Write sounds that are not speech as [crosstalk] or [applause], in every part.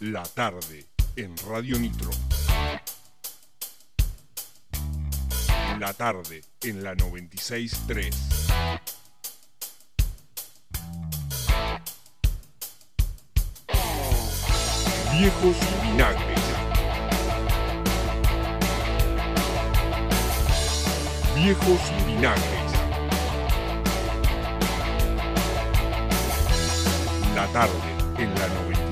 La tarde en Radio Nitro. La tarde en la 96.3. Viejos vinagres. Viejos vinagres. La tarde en la 96.3.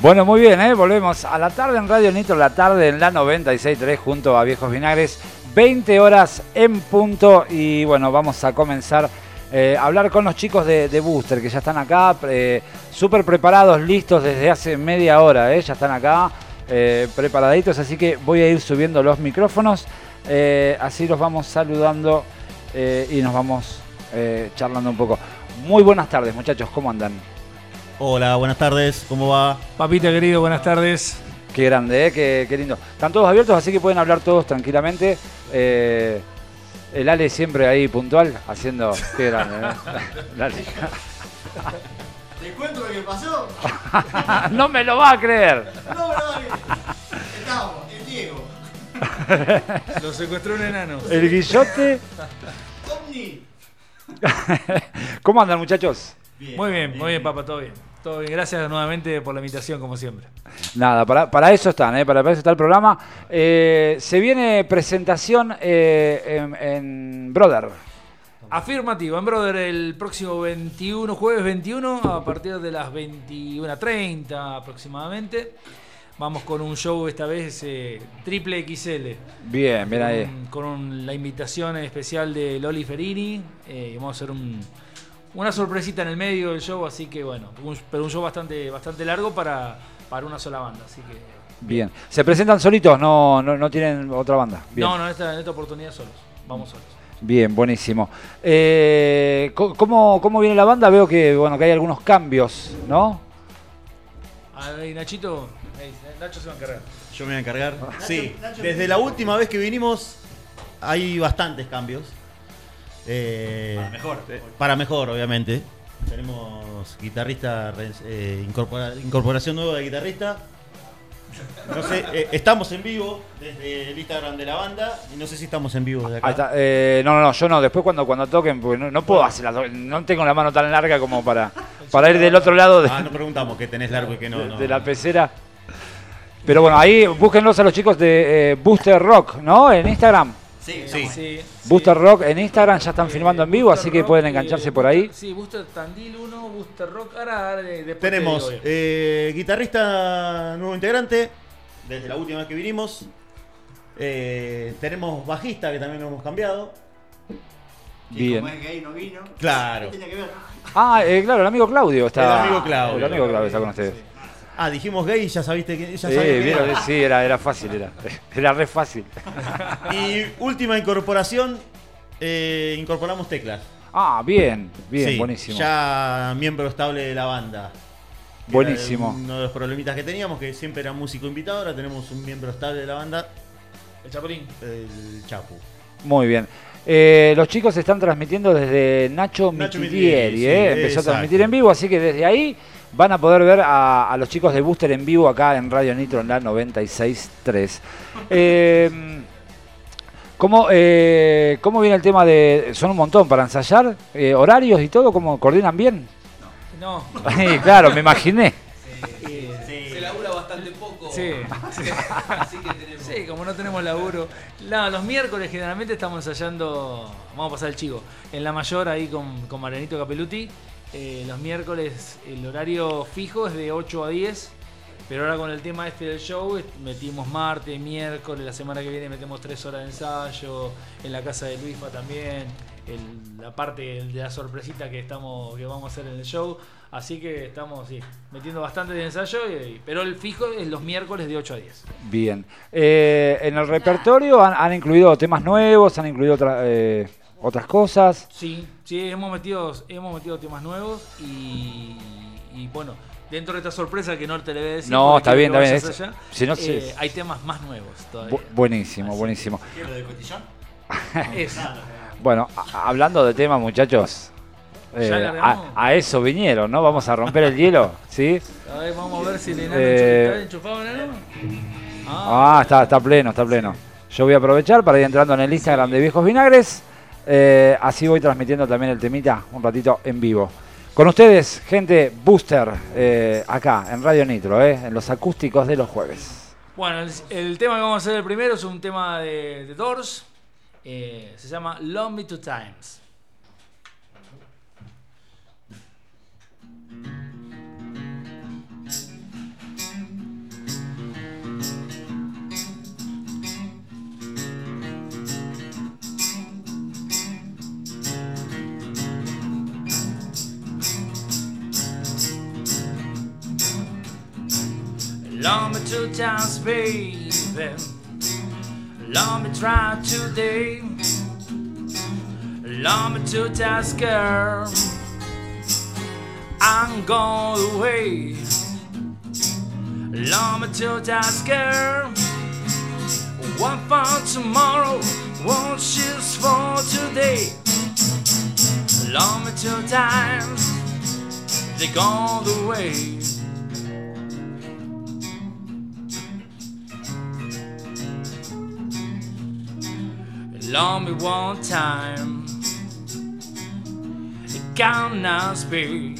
Bueno, muy bien, ¿eh? volvemos a la tarde en Radio Nitro, la tarde en la 96.3 junto a Viejos Vinagres, 20 horas en punto y bueno, vamos a comenzar eh, hablar con los chicos de, de Booster que ya están acá, eh, súper preparados, listos desde hace media hora, ¿eh? ya están acá, eh, preparaditos, así que voy a ir subiendo los micrófonos, eh, así los vamos saludando y nos vamos eh, charlando un poco. Muy buenas tardes muchachos, ¿cómo andan? Hola, buenas tardes, ¿cómo va? Papita querido, buenas tardes. Qué grande, ¿eh? qué, qué lindo. Están todos abiertos, así que pueden hablar todos tranquilamente. Eh, el Ale siempre ahí puntual, haciendo... Qué grande, ¿eh? [laughs] ¿Te cuento lo que pasó? [laughs] no me lo va a creer. No, no, estábamos, el Diego, [laughs] Lo secuestró un enano. El guillote. Omni. ¿Cómo andan muchachos? Muy bien, muy bien, papá, todo bien. Todo bien. Gracias nuevamente por la invitación, como siempre. Nada, para, para eso están, ¿eh? para, para eso está el programa. Eh, se viene presentación eh, en, en Brother. Afirmativo, en Brother, el próximo 21, jueves 21, a partir de las 21.30 aproximadamente. Vamos con un show esta vez eh, triple XL. Bien, bien ahí. Con, con un- la invitación especial de Loli Ferini. eh, vamos a hacer un- una sorpresita en el medio del show, así que bueno, un- pero un show bastante, bastante largo para, para una sola banda. Así que Bien. ¿Se presentan solitos? No, no, no tienen otra banda. Bien. No, no, en esta, en esta oportunidad solos. Vamos solos. Bien, buenísimo. Eh, ¿cómo, ¿Cómo viene la banda? Veo que bueno que hay algunos cambios, ¿no? Ahí, Nachito, Nacho se va a encargar. Yo me voy a encargar. sí, Nacho, desde la última vez que vinimos hay bastantes cambios. Eh, Para mejor. eh, Para mejor, obviamente. Tenemos guitarrista, eh, incorpora- incorporación nueva de guitarrista. No sé, eh, estamos en vivo desde el Instagram de la banda y no sé si estamos en vivo de acá. Ahí está. Eh, no, no, no, yo no. Después cuando, cuando toquen, porque no, no puedo hacer las dos- No tengo la mano tan larga como para, para ir del otro lado de, Ah, no preguntamos qué tenés largo y no. de- no. de la pecera. Pero bueno, ahí búsquenlos a los chicos de eh, Booster Rock, ¿no? En Instagram. Sí, Sí. Sí, Booster Rock en Instagram ya están Eh, filmando en vivo, Booster así que Rock, pueden eh, engancharse por ahí. Sí, Booster Tandil 1, Booster Rock. Ahora, eh, después te Tenemos digo eh, guitarrista nuevo integrante, desde la última vez que vinimos. Eh, tenemos bajista, que también lo hemos cambiado. Y Bien. como es gay no vino. Claro. ¿Qué tiene que ver? Ah, eh, claro, el amigo Claudio está. El amigo Claudio. El amigo Claudio está con ustedes. Ah, dijimos gay, ya sabiste que. Ya Sí, que era. sí, era, era fácil, era, [laughs] era re fácil. Y última incorporación, eh, incorporamos teclas. Ah, bien, bien, Sí, buenísimo. Ya miembro estable de la banda. Buenísimo. Uno de los problemitas que teníamos, que siempre era músico invitado, ahora tenemos un miembro estable de la banda, El Chapulín. el Chapu. Muy bien. Eh, los chicos están transmitiendo desde Nacho, Nacho Mitidieri, Mitidieri, eh, sí, empezó a transmitir en vivo, así que desde ahí van a poder ver a, a los chicos de Booster en vivo acá en Radio Nitro en la 96.3. [laughs] Eh, ¿cómo, eh, ¿Cómo viene el tema de... Son un montón para ensayar? Eh, ¿Horarios y todo? ¿Cómo coordinan bien? No. [laughs] Sí, claro, me imaginé. Se labura bastante poco. [laughs] Sí. Así que tenemos. Sí, como no tenemos laburo. No, los miércoles generalmente estamos ensayando. Vamos a pasar el chivo. En la mayor, ahí con, con Marianito Capeluti. Eh, los miércoles el horario fijo es de 8 a 10. Pero ahora con el tema este del show, metimos martes, miércoles, la semana que viene metemos 3 horas de ensayo. En la casa de Luisfa también. el- la parte de la sorpresita que estamos que vamos a hacer en el show. Así que estamos metiendo bastante de ensayo, pero el fijo es los miércoles de 8 a 10. Bien. Eh, en el repertorio han, incluido temas nuevos, han incluido otra- eh, otras cosas. Sí, sí, hemos metido, hemos metido temas nuevos y, y bueno, dentro de esta sorpresa que no te le voy a decir. No, está bien, está bien. allá, Si no, eh, sí. hay temas más nuevos todavía. Bu- buenísimo, Así buenísimo. ¿Qué lo de cotillón? [laughs] Bueno, hablando de temas, muchachos, Eh, a, a eso vinieron, ¿no? Vamos a romper el hielo, ¿sí? A ver, vamos a ver si el enano Eh, está enchufado, enano. Ah, Ah, está, está pleno, está pleno. Yo voy a aprovechar para ir entrando en el Instagram de Viejos Vinagres. Eh, así voy transmitiendo también el temita un ratito en vivo. Con ustedes, gente Booster, eh, acá en Radio Nitro, eh, en los acústicos de los jueves. Bueno, el, tema que vamos a hacer el primero es un tema de, Doors. Se llama Love Me Two Times. Love me two times, baby. Love me try today. Love me two times, girl. I'm going away. Love me two times, girl. One for tomorrow, one choose for today. Love me two times, they gone away. Love me one time. It cannot speak.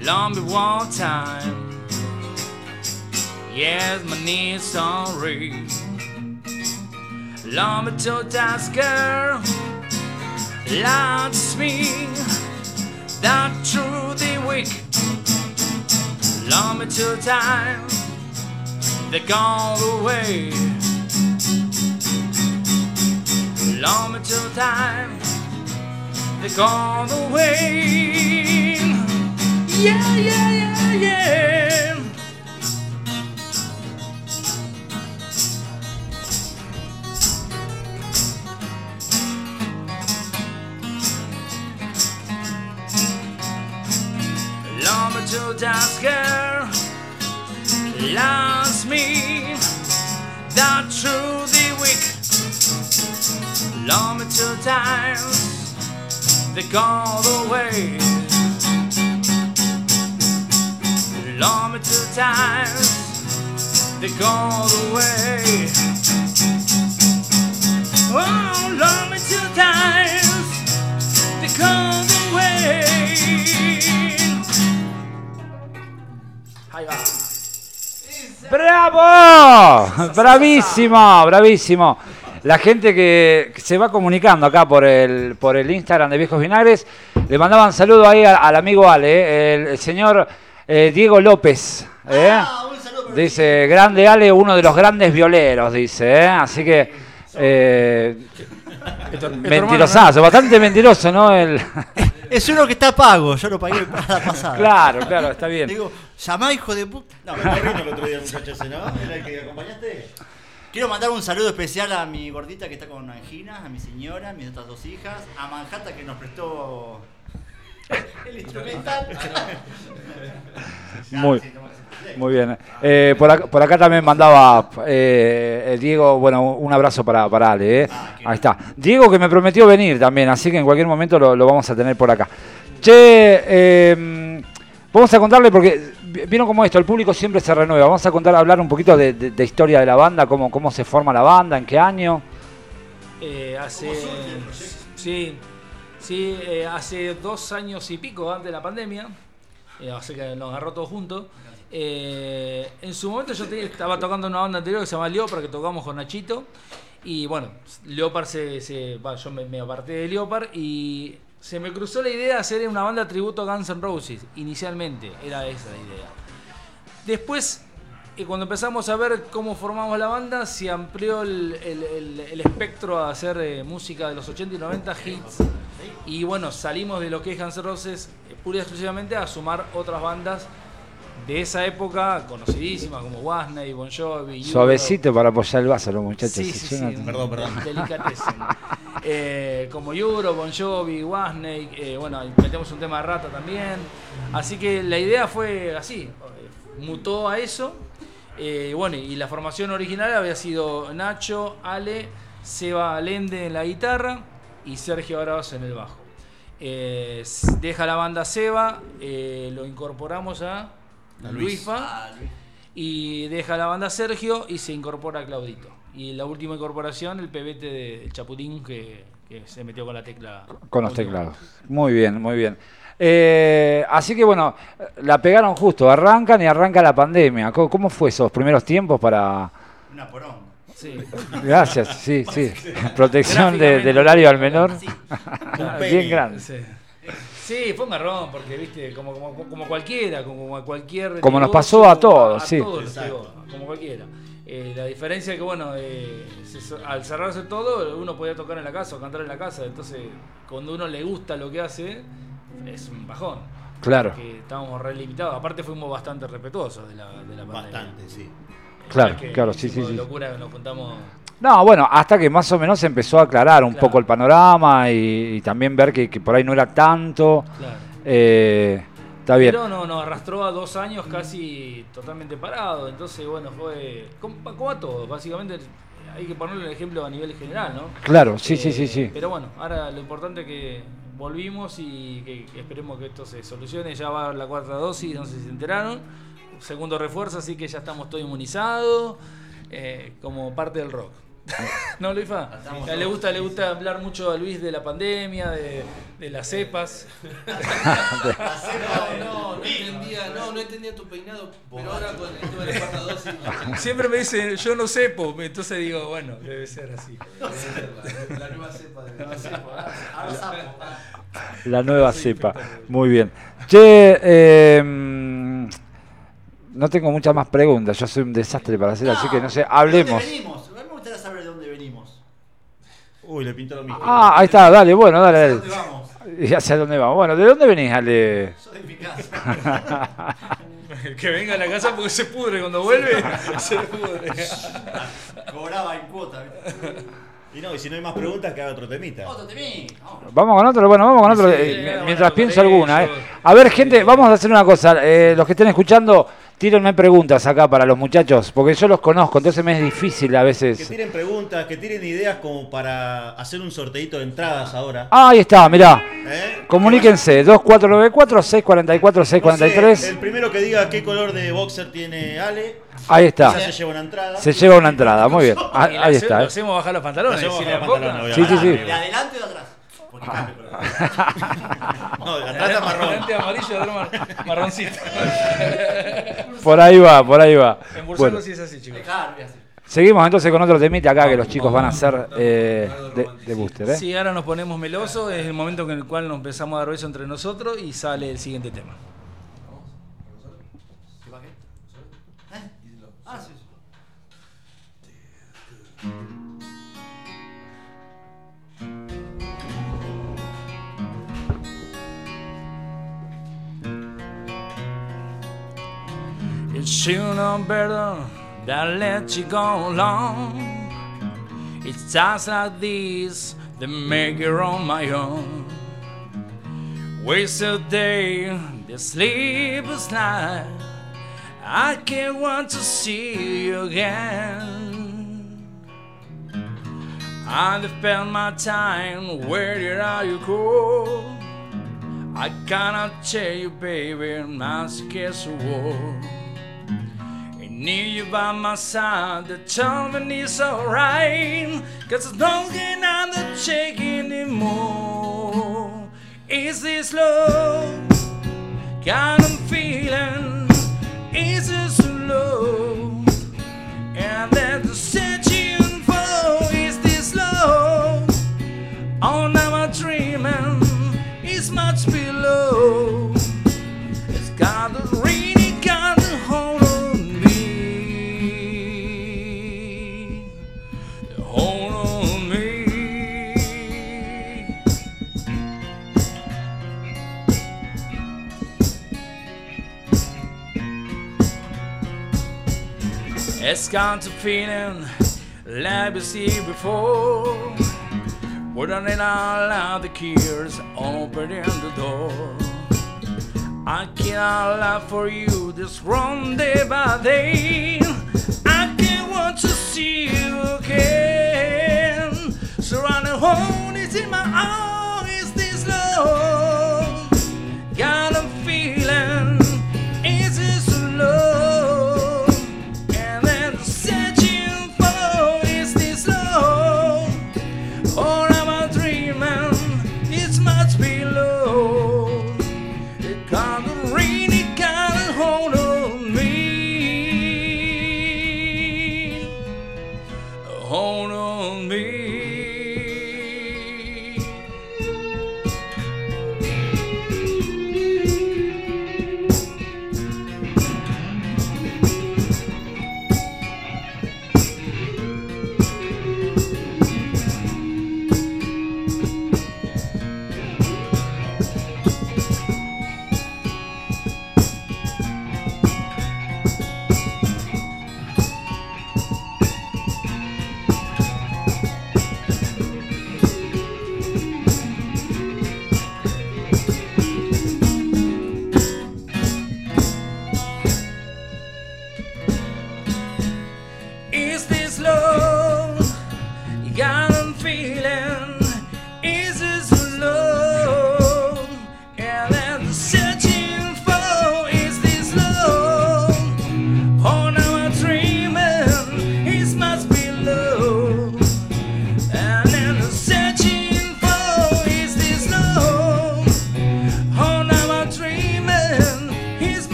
Love me one time. Yes, my knees are weak. Love me two times, girl. Loves me. That through the week. Love me two times. They gone away. Love me two times. They gone away. Yeah, yeah, yeah, yeah. Love me two times, girl. Loves me. That through the week. Love me two times, they gone away. Love me two times, they gone away. Oh, love me two times, they gone away. Ahí va. ¡Bravo! Bravísimo, bravísimo. La gente que se va comunicando acá por el, por el Instagram de Viejos Vinagres, le mandaban saludo ahí al, al amigo Ale, eh, el, el señor eh, Diego López. eh. Ah, un saludo para Dice, grande Ale, uno de los grandes violeros, dice. eh. Así que, eh, mentirosazo, bastante mentiroso, ¿no? El, [laughs] Es uno que está pago, yo lo pagué para la pasada. claro, claro, está bien. Digo, llamá hijo de puta. No, [laughs] Me el otro día, muchacho ese, ¿no? ¿Era el que acompañaste? Quiero mandar un saludo especial a mi gordita que está con anginas, a mi señora, a mis otras dos hijas, a Manhattan que nos prestó [laughs] el instrumental. [laughs] Muy, muy bien. Eh, por, acá, por acá también mandaba eh, Diego, bueno, un abrazo para, para Ale. eh. Ahí está. Diego que me prometió venir también, así que en cualquier momento lo, lo vamos a tener por acá. Che, eh, vamos a contarle porque vieron como esto, el público siempre se renueva. Vamos a contar, hablar un poquito de, de- historia de la banda, cómo, cómo se forma la banda, en qué año. Eh, hace. Sí, sí, eh, hace dos años y pico antes de la pandemia. eh, así que nos agarró todos juntos. Eh, en su momento yo estaba tocando una banda anterior que se llama Leopard, que tocamos con Nachito. Y bueno, Leopard se. se- va, yo me, me aparté de Leopard y se me cruzó la idea de hacer una banda tributo a Guns N' Roses. Inicialmente, era esa la idea. Después, eh, cuando empezamos a ver cómo formamos la banda, se amplió el, espectro a hacer eh, música de los 80 y 90 hits. Y bueno, salimos de lo que es Guns N' Roses eh, pura y exclusivamente a sumar otras bandas de esa época conocidísimas como Wasney, Bon Jovi, Euro. Suavecito para apoyar el vaso, los muchachos. Sí, sí, sí, Perdón, perdón. [laughs] Eh, como Euro, Bon Jovi, Wasney, eh, bueno, ahí metemos un tema de rata también. Así que la idea fue así, mutó a eso. Eh, bueno, y la formación original había sido Nacho, Ale, Seba Lende en la guitarra y Sergio Arauz en el bajo. Eh, deja la banda Seba, eh, lo incorporamos a, A Luis. Luisfa Ah, Luis. y deja la banda Sergio y se incorpora Claudito. Y la última incorporación, el pebete de Chapulín que, que se metió con la tecla. Con los teclados. Muy bien, muy bien. Eh, así que bueno, la pegaron justo, arrancan y arranca la pandemia. ¿Cómo, cómo fue esos primeros tiempos para... Una porón. Sí. Gracias, sí, sí. [laughs] Protección de- del horario al menor. Sí. [laughs] Bien grande. Sí. Sí, fue un garrón, porque viste, como, como, como cualquiera, como a cualquier. Como nos pasó a todos, sí. todos nos Exacto. pegó, como cualquiera. Eh, la diferencia es que, bueno, eh, se- al cerrarse todo, uno podía tocar en la casa o cantar en la casa. Entonces, cuando uno le gusta lo que hace, es un bajón. Claro, Porque estábamos re limitados. Aparte, fuimos bastante respetuosos de la, de la pandemia. Bastante, sí. Claro, que claro, sí, sí, sí. locura que nos juntamos. No, bueno, hasta que más o menos se empezó a aclarar un Claro. poco el panorama y, y también ver que, que por ahí no era tanto. Claro. Eh, está bien. Pero no, nos arrastró a dos años casi totalmente parado. Entonces, bueno, fue. Como, como a todo, básicamente. Hay que ponerle el ejemplo a nivel general, ¿no? Claro, sí, sí, Eh, sí, sí. Pero bueno, ahora lo importante es que volvimos y que, que esperemos que esto se solucione. Ya va la cuarta dosis, no sé si se enteraron. Segundo refuerzo, así que ya estamos todos inmunizados. eh, como parte del rock. [laughs] ¿No, Luifa? Estamos le gusta, le gusta hablar mucho a Luis de la pandemia, de, de las cepas. [laughs] [laughs] No, no, no entendía, no, no entendía tu peinado, pero ahora con el tema de la cuarta dosis. Siempre me dicen, yo no sepo, entonces digo, bueno, debe ser así. debe ser La, la nueva cepa de la cepa. Ahora sapo. La nueva cepa. Muy bien. Che, eh, no tengo muchas más preguntas. Yo soy un desastre para hacer, así que no sé, ¿De hablemos. dónde venimos? A mí me gustaría saber de dónde venimos. Uy, le pintó lo mismo. Ah, ahí está, dale, bueno, dale, ¿De dale. dónde vamos? [laughs] ¿Y hacia dónde vamos? Bueno, ¿de dónde venís, Ale? Soy de mi casa. [laughs] que venga a la casa porque se pudre cuando vuelve, [laughs] se pudre. Cobraba en cuota. Y no, y si no hay más preguntas, que haga otro temita. Otro temí. No. Vamos con otro, bueno, vamos con otro, Sí, eh, mientras pienso alguna. eh. A ver, gente, vamos a hacer una cosa. eh, los que estén escuchando, tírenme preguntas acá para los muchachos, porque yo los conozco, entonces me es difícil a Que veces. tiren preguntas, que tiren ideas como para hacer un sorteito de entradas ahora. Ah, ahí está, mirá. ¿Eh? Comuníquense, 2494-644-643. No sé, el primero que diga qué color de boxer tiene Ale, Ahí está. se lleva una entrada. Se lleva una entrada, muy bien. [laughs] Ah, Ahí está. Lo hacemos bajar los bajar pantalones, Sí, sí, sí. ¿De adelante o de atrás? Color. [laughs] No, la trata marrón. Delante amarillo, mar- marroncito. Por ahí va, por ahí va. En Bueno, sí es así, chicos. Seguimos entonces con otro temita acá que los chicos van a hacer eh, de, de booster. ¿eh? Sí, ahora nos ponemos melosos, es el momento en el cual nos empezamos a dar beso entre nosotros y sale el siguiente tema. It sooner better than let you go along. It's times like these that make it on my own. Waste a day, the sleepless night. I can't want to see you again. I spend my time, where did I go? I cannot tell you, baby, scared of war. I need you by my side, the time is alright. Cause it's not getting on the check anymore. Is this love? Kind of feeling, is this love? And that's It's gone to feeling like we see before. Putting it all out the keys, opening the door. I cannot love for you this wrong day by day. I can't want to see you again. Surrounding home is in my eyes, this love. Got a feeling.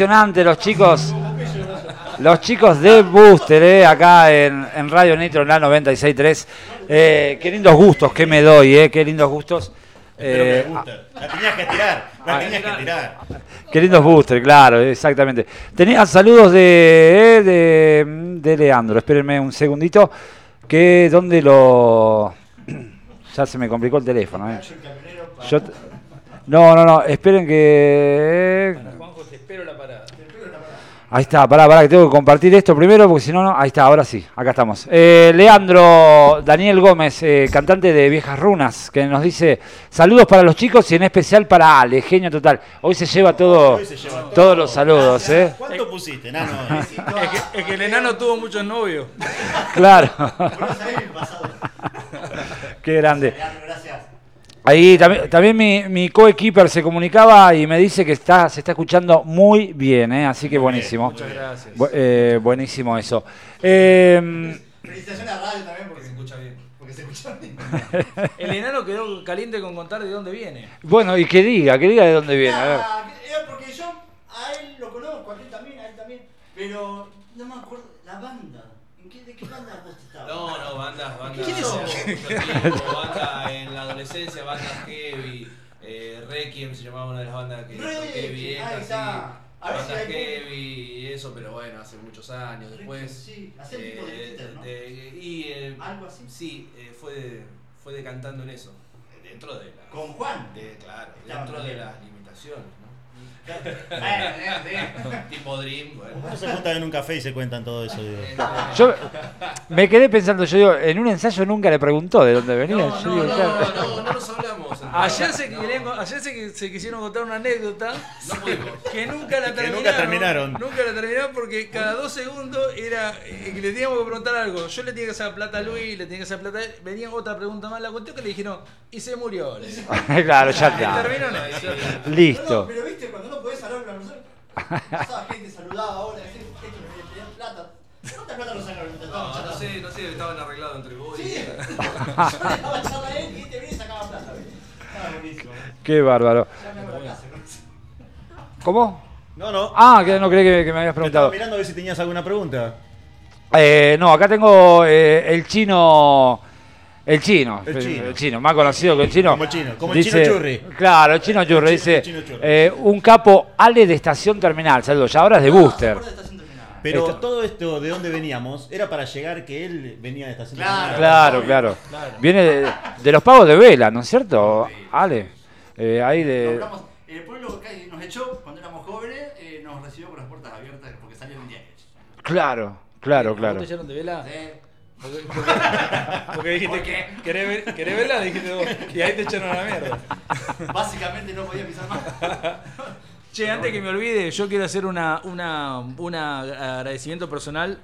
Impresionante los chicos. Los chicos de Booster, eh, acá en, en Radio Nitro, en la 96.3. Eh, qué lindos gustos que me doy, eh, qué lindos gustos. Que Eh. La tenías que tirar, la ah, tenías que tirar. Qué lindos booster, claro, exactamente. Tenía saludos de, eh, de, de Leandro. Espérenme un segundito. Que donde lo. [clears throat] Ya se me complicó el teléfono. eh. Yo no, no, no. Esperen que. eh, Juanjo, te espero la parada. Ahí está, pará, pará, que tengo que compartir esto primero, porque si no, no. Ahí está, ahora sí, acá estamos. Eh, Leandro Daniel Gómez, eh, cantante de Viejas Runas, que nos dice: Saludos para los chicos y en especial para Ale, genio total. Hoy se lleva todo, Hoy se lleva todo. todos los saludos, ¿eh? ¿Cuánto pusiste, nano? [laughs] Es que, es que el enano tuvo muchos novios. [laughs] Claro. [laughs] Qué grande. Leandro, gracias. Ahí también, también mi, mi coequiper se comunicaba y me dice que está, se está escuchando muy bien, ¿eh? así que buenísimo. Muchas gracias. Bu- eh, buenísimo eso. Eh, Felicitaciones a radio también porque Se escucha bien. Porque se escucha bien. [laughs] El enano quedó caliente con contar de dónde viene. bueno, y que diga, que diga de dónde viene. A ver. Ah, era porque yo a él lo conozco, a él también, a él también. Pero bandas, bandas. ¿Quiénes son? hace mucho tiempo, banda en la adolescencia, bandas heavy. Eh, Requiem se llamaba una de las bandas que toqué ahí viejas, sí. está. A ver si Bandas hay- heavy y eso, pero bueno, hace muchos años. Después. Sí, tipo de eh, Twitter, ¿no? de- y eh, Algo así. Sí, eh, fue, fue decantando en eso. Dentro de la. Con Juan. de- claro, Estaba dentro de bien. las limitaciones, ¿no? Tipo Dream, bueno. No se juntan en un café y se cuentan todo eso, digo. Yo me quedé pensando, yo digo, en un ensayo nunca le preguntó de dónde venía. No, yo no, digo, no, claro. no, no nos hablamos. Ayer se, querían co- ayer se, se quisieron contar una anécdota que nunca la Que terminaron. nunca terminaron. Nunca la terminaron porque cada dos segundos era eh, que le teníamos que preguntar algo. Yo le tenía que hacer plata a Luis, le tenía que hacer plata a él. Venía otra pregunta más. La cuestión que le dijeron, y se murió. [laughs] Claro, ya Y está. terminó en eso. No, no, Listo. pero viste, cuando no podés hablar con una persona, pasaba gente, saludaba ahora, decía, esto me pedían plata. ¿Cuánta plata nos sacaron? No, no sé, no sé, estaban arreglados entre vos y Sí, [laughs] yo le daba charla a él y este venía y sacaba plata. Estaba buenísimo. Qué bárbaro. Ya me la ¿no? ¿Cómo? No, no. Ah, que no creí que, que me habías Te estaba preguntado. mirando a ver si tenías alguna pregunta. Eh, no, acá tengo eh, el chino. El chino, El chino. más conocido que el chino. Como el chino, como el chino churri. Claro, el chino churri. chino- dice, el chino churri. eh, un capo Ale de estación terminal. Saludos, ya ahora es de Ah, booster. Pero Esto- todo esto de dónde veníamos era para llegar que él venía de estación Claro. Terminal. Claro, claro. Viene de, de los pagos de vela, ¿no es cierto? Ale. Eh, ahí de. Nombramos- el pueblo que nos echó cuando éramos jóvenes, eh, nos recibió con las puertas abiertas porque salió un diario. Claro, claro, ¿A vos claro. te echaron de vela? Sí. Porque, porque- porque dijiste, que ¿querés, ver- ¿querés verla? Dijiste vos. Y ahí te echaron a la mierda. Básicamente no podía pisar más. Che, antes que me olvide, yo quiero hacer una, una, un agradecimiento personal.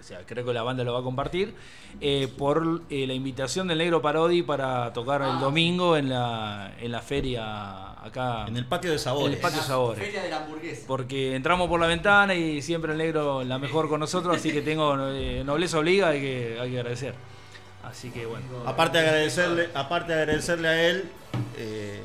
O sea, creo que la banda lo va a compartir. eh, por eh, la invitación del Negro Parodi para tocar el domingo en la, en la feria acá. En el patio de en sabores. el patio Sabores. Feria de la hamburguesa. Porque entramos por la ventana y siempre el negro la mejor con nosotros, así que tengo eh, nobleza obliga, hay que, hay que agradecer. Así que bueno. Aparte de agradecerle, aparte de agradecerle a él, eh,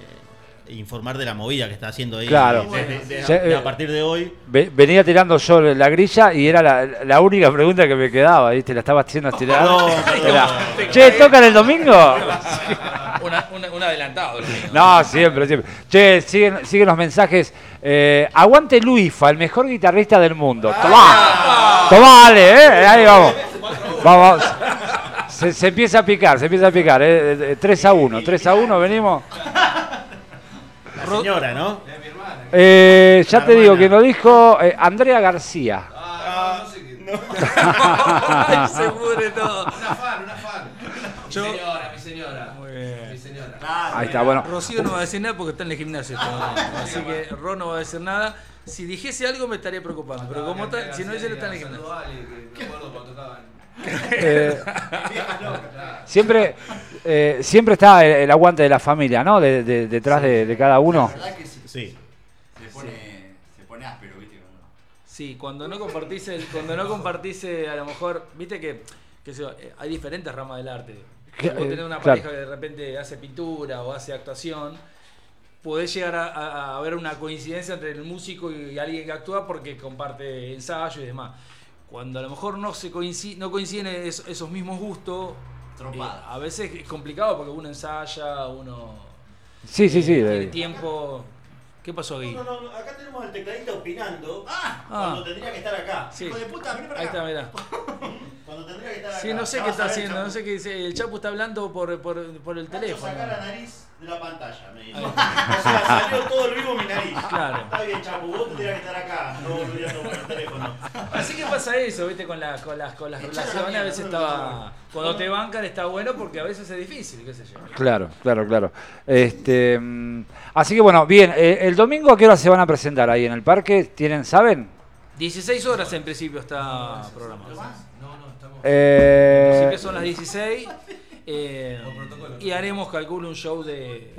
informar de la movida que está haciendo ahí. Claro. De eh, a partir de hoy. Ve- Venía tirando yo la grilla y era la, la única pregunta que me quedaba, ¿viste? La estaba haciendo estirar. No, Era, che, ¿tocan el domingo? [laughs] Una- una- un adelantado. No, siempre, siempre. Che, siguen, siguen los mensajes. Eh, aguante Luifa, el mejor guitarrista del mundo. Tomá, tomá, Ale, ¿eh? Ahí vamos. Vamos. Se, se empieza a picar, se empieza a picar. ¿eh? Eh, 3 a 1, 3 a 1, venimos. La señora, ¿no? Mi. Eh, ya La te digo hermana. que nos dijo eh, Andrea García. Ah, no, no sé qué. Ay, se pudre todo. Una fan, una fan. Mi Yo- señora, mi señora. Muy bien. Mi señora. Claro, Ahí está, bueno. Rocío no va a decir nada porque está en el gimnasio. todavía. Así que Ron no va a decir nada. Si dijese algo me estaría preocupando. Pero como está, si no dice, está en el gimnasio. a Ale, que me acuerdo cuando tocaban. Eh, [laughs] siempre, eh, siempre está el, el aguante de la familia, ¿no? De- de- detrás de, de cada uno. La verdad que sí. Sí. Se pone, se pone áspero, ¿viste? Cuando- Sí, cuando no compartís, el- cuando no compartís eh, a lo mejor, viste que, eh, hay diferentes ramas del arte. Vos tenés una claro. pareja que de repente hace pintura o hace actuación podés llegar a, a- a ver una coincidencia entre el músico y alguien que actúa porque comparte ensayo y demás. Cuando a lo mejor no se coincide, no coinciden es- esos mismos gustos, Eh, a veces es complicado porque uno ensaya, uno Sí, sí, sí. tiene tiempo. ¿Qué pasó ahí? No, no, no, acá tenemos al tecladista opinando ¡Ah! cuando tendría que estar acá. sí. Hijo de puta, vení para Ahí acá. está, mirá. [laughs] Cuando tendría que estar acá. Sí, no sé qué está haciendo, no sé qué dice. El Chapu está hablando por, por, por el Nacho, teléfono. Saca la nariz de la pantalla, me. Ahí. [laughs] O sea, salió todo el vivo mi nariz. Claro. Está bien, Chapu, vos tendrías que estar acá, no volviendo por el teléfono. Así que pasa eso, viste, con, la- con las, con las la relaciones, a veces no, estaba. Cuando te bancan está bueno porque a veces es difícil, qué sé yo. Claro, claro, claro. Este, mm, así que bueno, bien, eh, el domingo a qué hora se van a presentar ahí en el parque? ¿Tienen, saben? 16 horas en principio está programado. No, no, estamos. Eh, En principio son las 16. Eh, y haremos, calculo, un show de.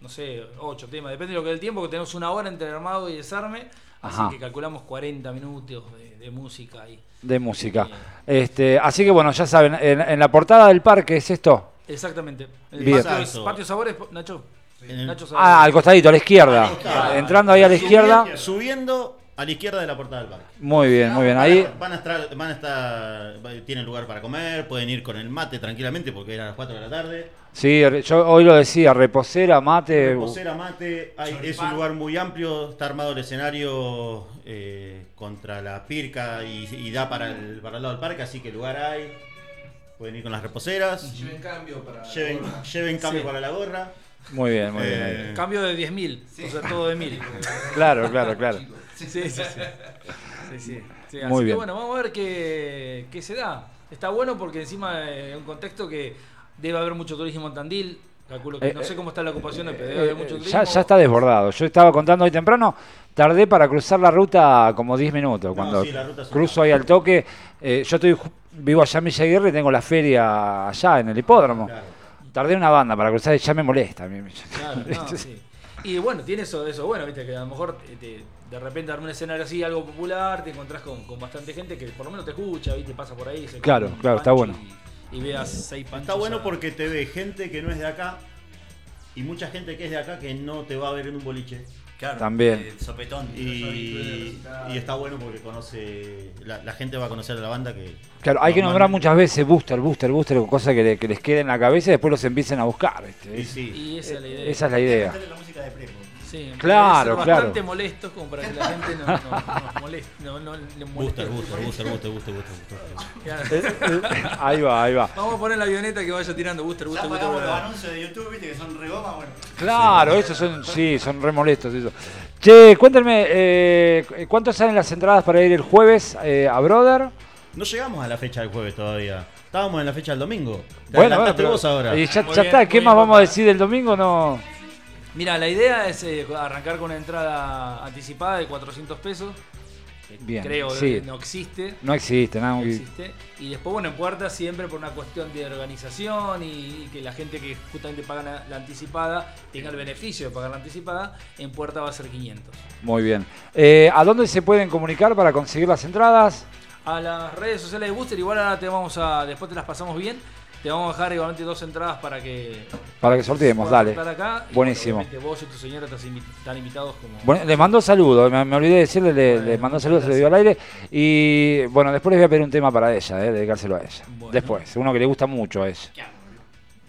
No sé, 8 temas. Depende de lo que del tiempo, que tenemos una hora entre armado y desarme. Así que calculamos 40 minutos de, de música ahí. de música. Este, así que bueno, ya saben, en, en la portada del parque es esto. Exactamente. El Bien. patio, patio Sabores, Nacho. El- Nacho Sabores. Ah, al costadito, a la izquierda. Entrando ahí a la izquierda. Subiendo a la izquierda de la portada del parque. Muy bien, muy bien. Ahí, Van a estar, van a estar, tienen lugar para comer, pueden ir con el mate tranquilamente porque era a las 4 de la tarde. sí, yo hoy lo decía, reposera, mate. Reposera, mate, hay- es un lugar muy amplio, está armado el escenario eh, contra la pirca y, y da para el, para el lado del parque, así que lugar hay. Pueden ir con las reposeras, Lleven cambio para. lleven, lleven cambio Sí. para la gorra. Muy bien, muy bien. Eh, ahí. Cambio de 10.000, o sea, todo de 1.000. Claro, claro, claro. Sí, sí, sí. sí, sí. Sí, así Muy que bien. bueno, vamos a ver qué, qué se da. Está bueno porque encima es un contexto que debe haber mucho turismo en Tandil. Calculo que Eh, no sé cómo está la ocupación, pero debe Eh, haber mucho eh, turismo. ya, ya está desbordado. Yo estaba contando hoy temprano, tardé para cruzar la ruta como 10 minutos. Cuando sí, cruzo ahí al toque, eh, yo estoy vivo allá en Villa Aguirre y tengo la feria allá en el hipódromo. Claro. Tardé una banda para cruzar y ya me molesta. a mí. Claro, no, [laughs] sí. Y bueno, tiene eso, eso bueno, viste, que a lo mejor eh, te- de repente armar un escenario así, algo popular, te encontrás con, con bastante gente que por lo menos te escucha, viste, pasa por ahí. se Claro, claro, está bueno. Y, y veas seis panchos. Está bueno a- porque te ve gente que no es de acá y mucha gente que es de acá que no te va a ver en un boliche. Claro, También. eh, sopetón. Y, y está bueno porque conoce, la, la gente va a conocer a la banda que... Claro, hay que nombrar muchas veces booster, booster, booster, cosa que, le- que les quede en la cabeza y después los empiecen a buscar. ¿viste? Y sí. Y esa es la idea. Esa es la idea. Meterle la música de Prepo. Sí, Claro, claro. bastante molestos como para que la gente no, no, nos moleste. No, no le moleste. Booster, booster, booster, booster, booster, booster, booster. Claro. Ahí va, ahí va. Vamos a poner la avioneta que vaya tirando booster, booster, booster. los anuncios de YouTube, viste, que son re goma, bueno. Claro, esos son, sí, son re molestos eso. Che, cuéntenme, eh, ¿cuánto salen las entradas para ir el jueves eh, a Brother? No llegamos a la fecha del jueves todavía. Estábamos en la fecha del domingo. Te Bueno, bueno, pero- vos ahora. y ya, ya bien, está, ¿qué bien, más vamos a decir del domingo? No. Mira, la idea es eh, arrancar con una entrada anticipada de 400 pesos. que Bien, Creo sí. que no existe. No existe, nada. no muy- existe. Y después, bueno, en puerta siempre por una cuestión de organización y, y que la gente que justamente paga la, la anticipada tenga el beneficio de pagar la anticipada, en puerta va a ser 500. Muy bien. Eh, ¿A dónde se pueden comunicar para conseguir las entradas? A las redes sociales de Booster, igual ahora te vamos a, después te las pasamos bien, te vamos a dejar igualmente dos entradas para que Para que sorteemos, dale. estar acá. Buenísimo. obviamente vos y tu señora están invitados como... Bueno, les mando saludos, me, me olvidé de decirle, le, le mandó saludos, se le dio al aire. Y bueno, después les voy a pedir un tema para ella, eh, dedicárselo a ella. Bueno. Después, uno que le gusta mucho a ella.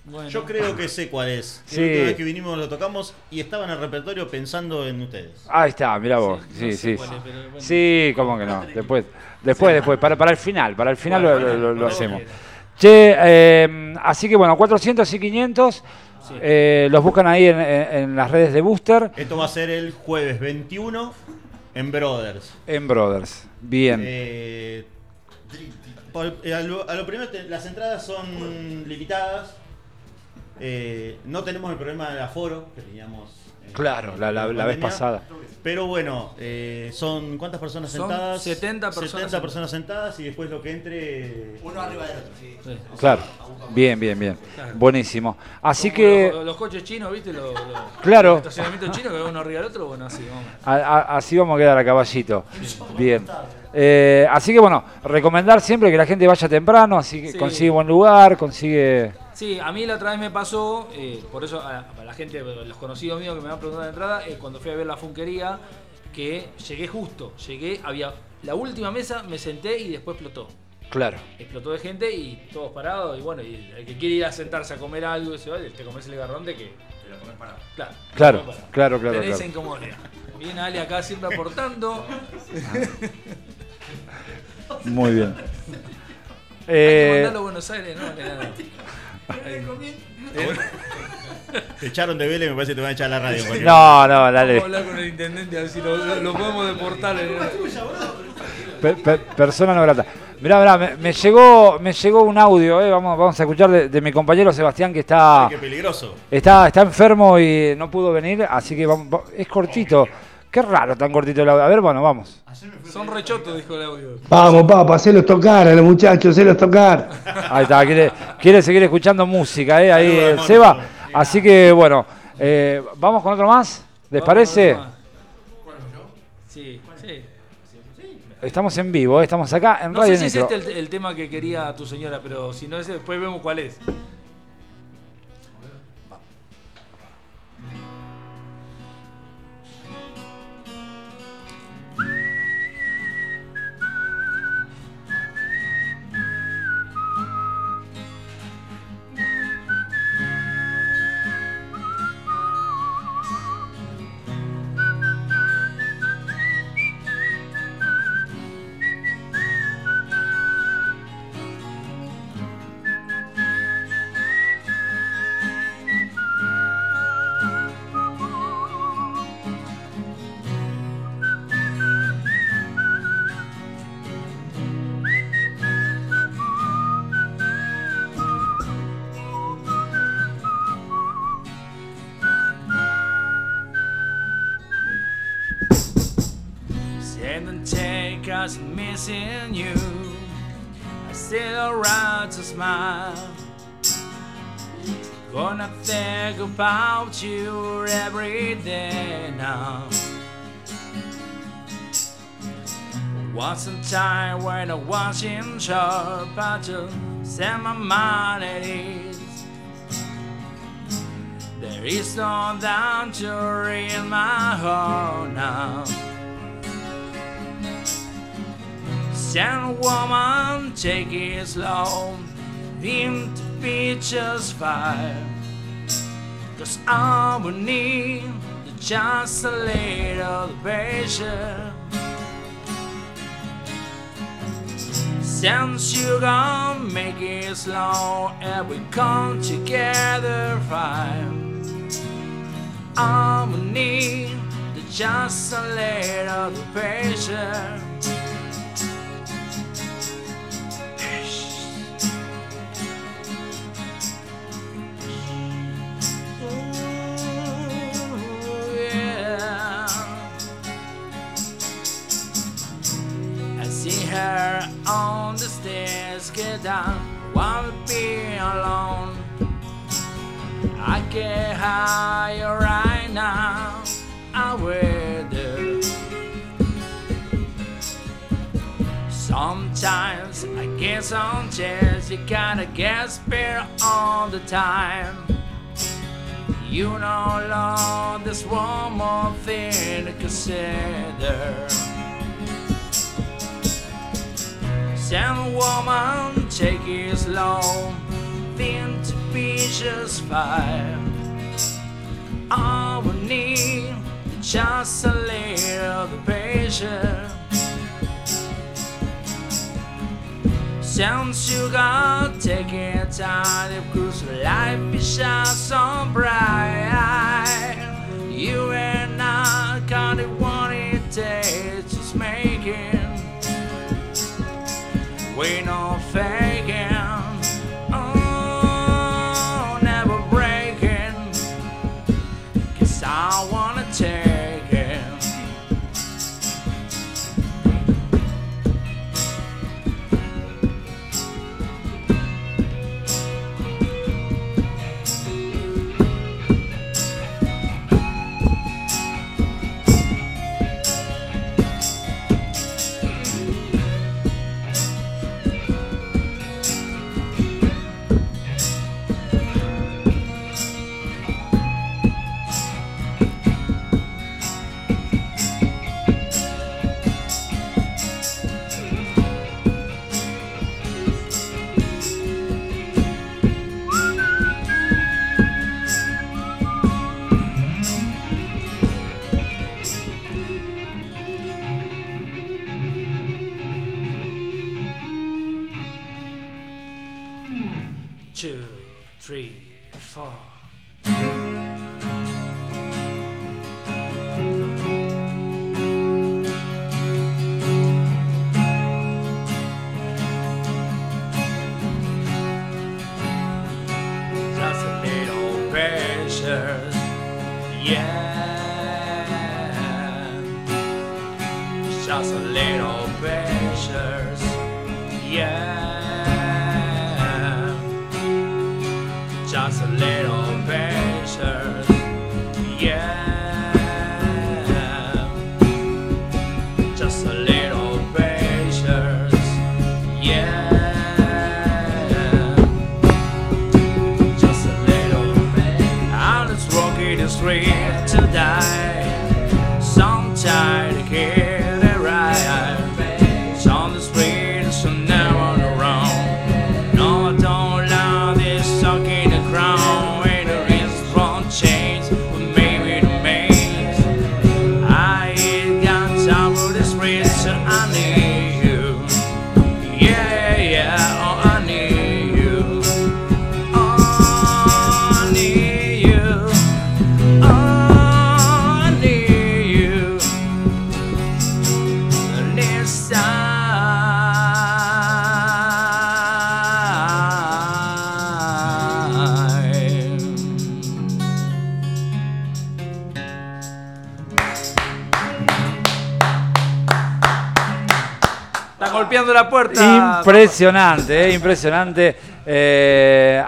Bueno, Yo creo que sé cuál es. Sí. La última vez que vinimos lo tocamos y estaba en el repertorio pensando en ustedes. Ahí está, mira vos. Sí, Sí, no sé sí. cuál es, pero bueno. Sí, cómo que no. Después, después, después. Para, para el final, para el final lo, Bueno, lo- lo- lo bueno, hacemos. bueno. Che, eh, así que bueno, 400 y 500. Sí. eh, los buscan ahí en, en- en las redes de Booster, Esto va a ser el jueves 21 en Brothers. en Brothers. Bien. Eh, eh, a, lo, a lo primero, te- las entradas son limitadas. Eh, no tenemos el problema del aforo que teníamos. Claro, la, la- vez pasada. Pero bueno, eh, son ¿cuántas personas Son sentadas? 70 personas 70 personas sentadas y después lo que entre. Uno arriba del otro. Sí. Claro. Bien, bien, bien. Claro. Buenísimo. Así Como que, Los, los coches chinos, ¿viste? Los, los- Claro. los estacionamientos chinos que va uno arriba del otro, bueno, así, vamos. a- a- así vamos a quedar a caballito. [laughs] Bien. Eh, así que bueno, recomendar siempre que la gente vaya temprano, así que Sí. consigue buen lugar, consigue... Sí, a mí la otra vez me pasó, eh, por eso a, a la gente, los conocidos míos que me han preguntado de entrada, eh, cuando fui a ver la funquería, que llegué justo, llegué, había la última mesa, me senté y después explotó. Claro. Explotó de gente y todos parados, y bueno, y el que quiere ir a sentarse a comer algo, y se va, te comes el garrón de que... Te lo comes parado. Claro, Claro, parado. claro, claro, Tenés claro. incomodidad. Viene Ale acá siempre aportando. Muy bien. Hay que Eh, mandarlo a Buenos Aires, ¿no? Te echaron de Vélez, me parece que te van a echar a la radio. porque- no, no, Vamos a dale. hablar con el intendente a ver si lo, lo podemos deportar. eh. Pe- pe- persona no grata. Mirá, mirá, me, me llegó, me llegó un audio, eh, vamos, vamos a escuchar de, de mi compañero Sebastián que está, Qué peligroso. está, está enfermo y no pudo venir, así que vamos, va- es cortito. Qué raro tan cortito el audio. A ver, bueno, vamos. Son rechotos, dijo el audio. Vamos, papá, hacelos tocar a los muchachos, hacelos tocar. Ahí está, quiere, quiere seguir escuchando música, eh, ahí el hermano. Seba. Así que bueno, eh, vamos con otro más. ¿Les parece? Sí, sí. Estamos en vivo, eh, estamos acá en No Radio sé si es este el, el tema que quería tu señora, pero si no es, después vemos cuál es. About you every day now. Once in time when I was in charge, but to set my mind at ease. There is no danger in my heart now. Stand woman, take it slow, into be just fine. Cause I will need just a little patience. Since you gon' make it slow and we come together fine. I will need just a little patience. Get down, wanna be alone. I get higher right now, I do. Sometimes I get some chance, you gotta get spirit all the time. You know, Lord, there's one more thing to consider and woman take his long thin to be just fine. I will need just a little patience. Some sugar, take your time, cruise life is just so bright. afraid to die. Some tired care. La puerta. Impresionante, eh, impresionante. Eh,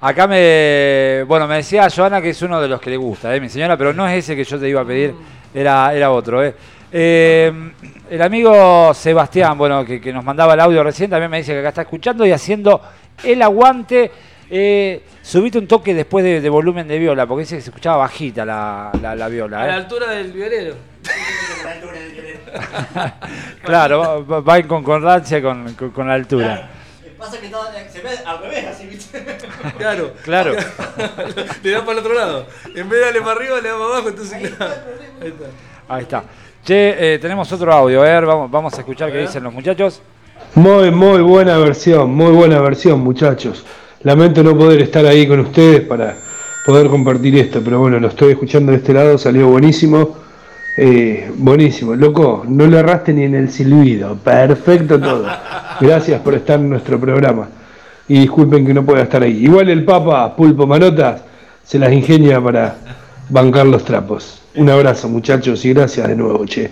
acá me, bueno, me decía Joana que es uno de los que le gusta, eh, mi señora, pero no es ese que yo te iba a pedir, era, era otro. Eh. Eh, el amigo Sebastián, bueno, que, que nos mandaba el audio recién, también me dice que acá está escuchando y haciendo el aguante. Eh, subite un toque después de, de volumen de viola, porque dice que se escuchaba bajita la, la, la viola. A la eh. altura del violero. [laughs] [laughs] claro, va, va en concordancia con, con- con la altura. Pasa que todo- se ve al revés, así, ¿viste? [laughs] Claro. Claro. [laughs] le da para el otro lado. En vez de darle para arriba, le da para abajo, entonces claro. Ahí está. Ahí está. Che, eh, tenemos otro audio, a ver, vamos, vamos a escuchar qué dicen los muchachos. Muy, muy buena versión, muy buena versión, muchachos. Lamento no poder estar ahí con ustedes para poder compartir esto, pero bueno, lo estoy escuchando de este lado, salió buenísimo. Eh, buenísimo, loco, no le erraste ni en el silbido, perfecto todo. Gracias por estar en nuestro programa. Y disculpen que no pueda estar ahí. Igual el Papa Pulpo Manotas se las ingenia para bancar los trapos. Un abrazo muchachos y gracias de nuevo, che.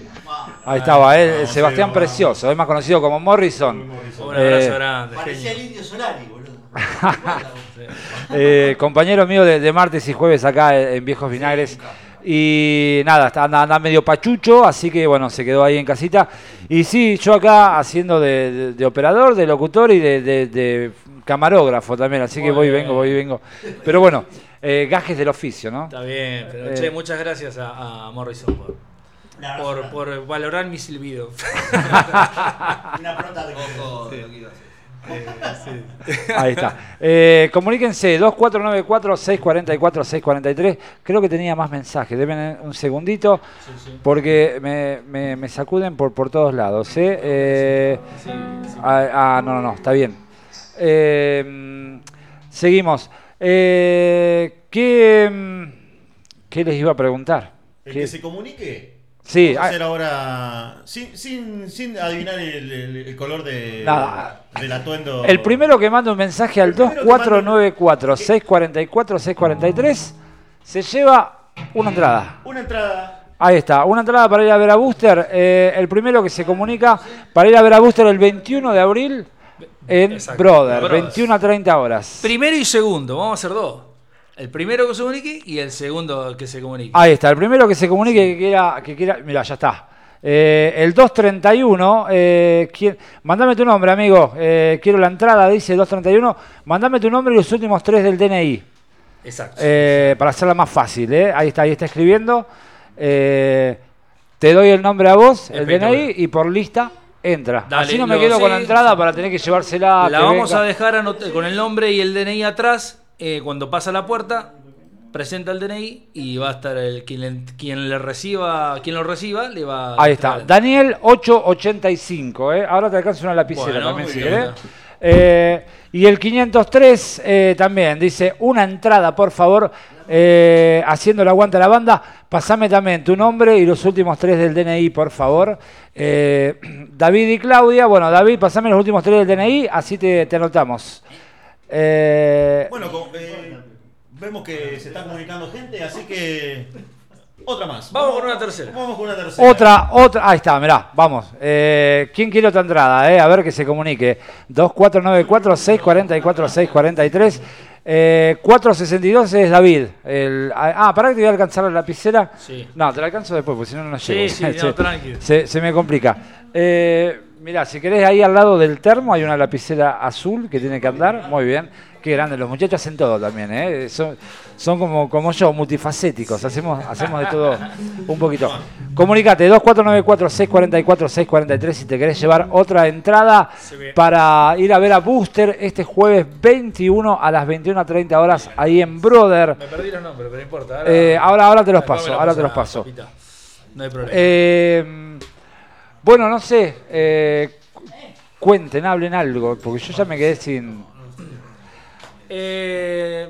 Ahí estaba, eh, Sebastián Precioso, es más conocido como Morrison. Un abrazo Eh, grande. Parecía el indio Solari, boludo. [laughs] eh, compañero mío de, de martes y jueves acá en en Viejos Vinagres. Y nada, está, anda, anda medio pachucho, así que bueno, se quedó ahí en casita. Y sí, yo acá haciendo de, de- de operador, de locutor y de, de- de camarógrafo también, así que voy y vengo, voy y vengo. Pero bueno, eh, gajes del oficio, ¿no? Está bien, pero Eh. che, muchas gracias a, a Morrison por, por, valorar mi silbido. [laughs] Una pronta de de lo que iba a hacer. Ahí está. Eh, comuníquense, 2494-644-643. Creo que tenía más mensajes. Deben un segundito, porque me, me- me sacuden por, por todos lados. ¿eh? Eh, Sí, sí. ah, ah, no, no, no, está bien. Eh, seguimos. Eh, ¿qué, ¿Qué les iba a preguntar? El ¿Qué- que se comunique. Sí, Vamos a ah, hacer ahora. Sin, sin, sin adivinar el, el- el color de, Nada. del atuendo. El primero que manda un mensaje al El primero que manda- 2494-644-643 se lleva una entrada. Una entrada. Ahí está, una entrada para ir a ver a Booster. eh, el primero que se comunica para ir a ver a Booster el 21 de abril en Exacto. Brother, Brothers. 21 a 30 horas. Primero y segundo, vamos a hacer dos. El primero que se comunique y el segundo que se comunique. Ahí está, el primero que se comunique que quiera, que quiera, mira, ya está. Eh, el 231, eh, ¿quién- mandame tu nombre, amigo. eh, quiero la entrada, dice 231. Mandame tu nombre y los últimos tres del DNI. Exacto. Eh, para hacerla más fácil. Ahí está, ahí está escribiendo. Te doy el nombre a vos, el. DNI, y por lista entra. Dale, Así no me quedo con la entrada para tener que llevársela. la que vamos venga. a dejar con el nombre y el DNI atrás. Eh, cuando pasa la puerta, presenta el DNI y va a estar el quien le, quien le reciba, quien lo reciba, le va a Ahí está. Daniel 885, ¿eh? Ahora te alcanza una lapicera Bueno, también si querés. Eh, y el 503 eh, también dice, una entrada, por favor, eh, haciendo la aguanta a la banda. Pasame también tu nombre y los últimos tres del DNI, por favor. Eh, [clears throat] David y Claudia, bueno, David, pasame los últimos tres del DNI, así te, te anotamos. Eh, Bueno, eh, vemos que se está comunicando gente, así que. Otra más. Vamos con una tercera. Vamos con una tercera. Otra, otra, ahí está, mirá, vamos. Eh, ¿Quién quiere otra entrada? Eh? A ver que se comunique. 2494-644-643. Eh, 462 es David. El, ah, ¿para que te voy a alcanzar la lapicera? Sí. No, te la alcanzo después, porque si no, no llego. sí, no, [laughs] se, tranqui. se- se me complica. Eh, mirá, si querés, ahí al lado del termo hay una lapicera azul que tiene que andar. Muy bien. Qué grande, los muchachos hacen todo también, ¿eh? Son, son como, como yo, multifacéticos, hacemos, hacemos de todo un poquito. Comunicate, 2494-644-643 si te querés llevar otra entrada para ir a ver a Booster este jueves 21 a las 21.30 horas ahí en Brother. Me perdí los nombres, pero no importa. Ahora, Eh, ahora, ahora te los paso, ahora te los paso. No hay problema. Eh, bueno, no sé, eh, cu- cuenten, hablen algo, porque yo ya me quedé sin... Eh,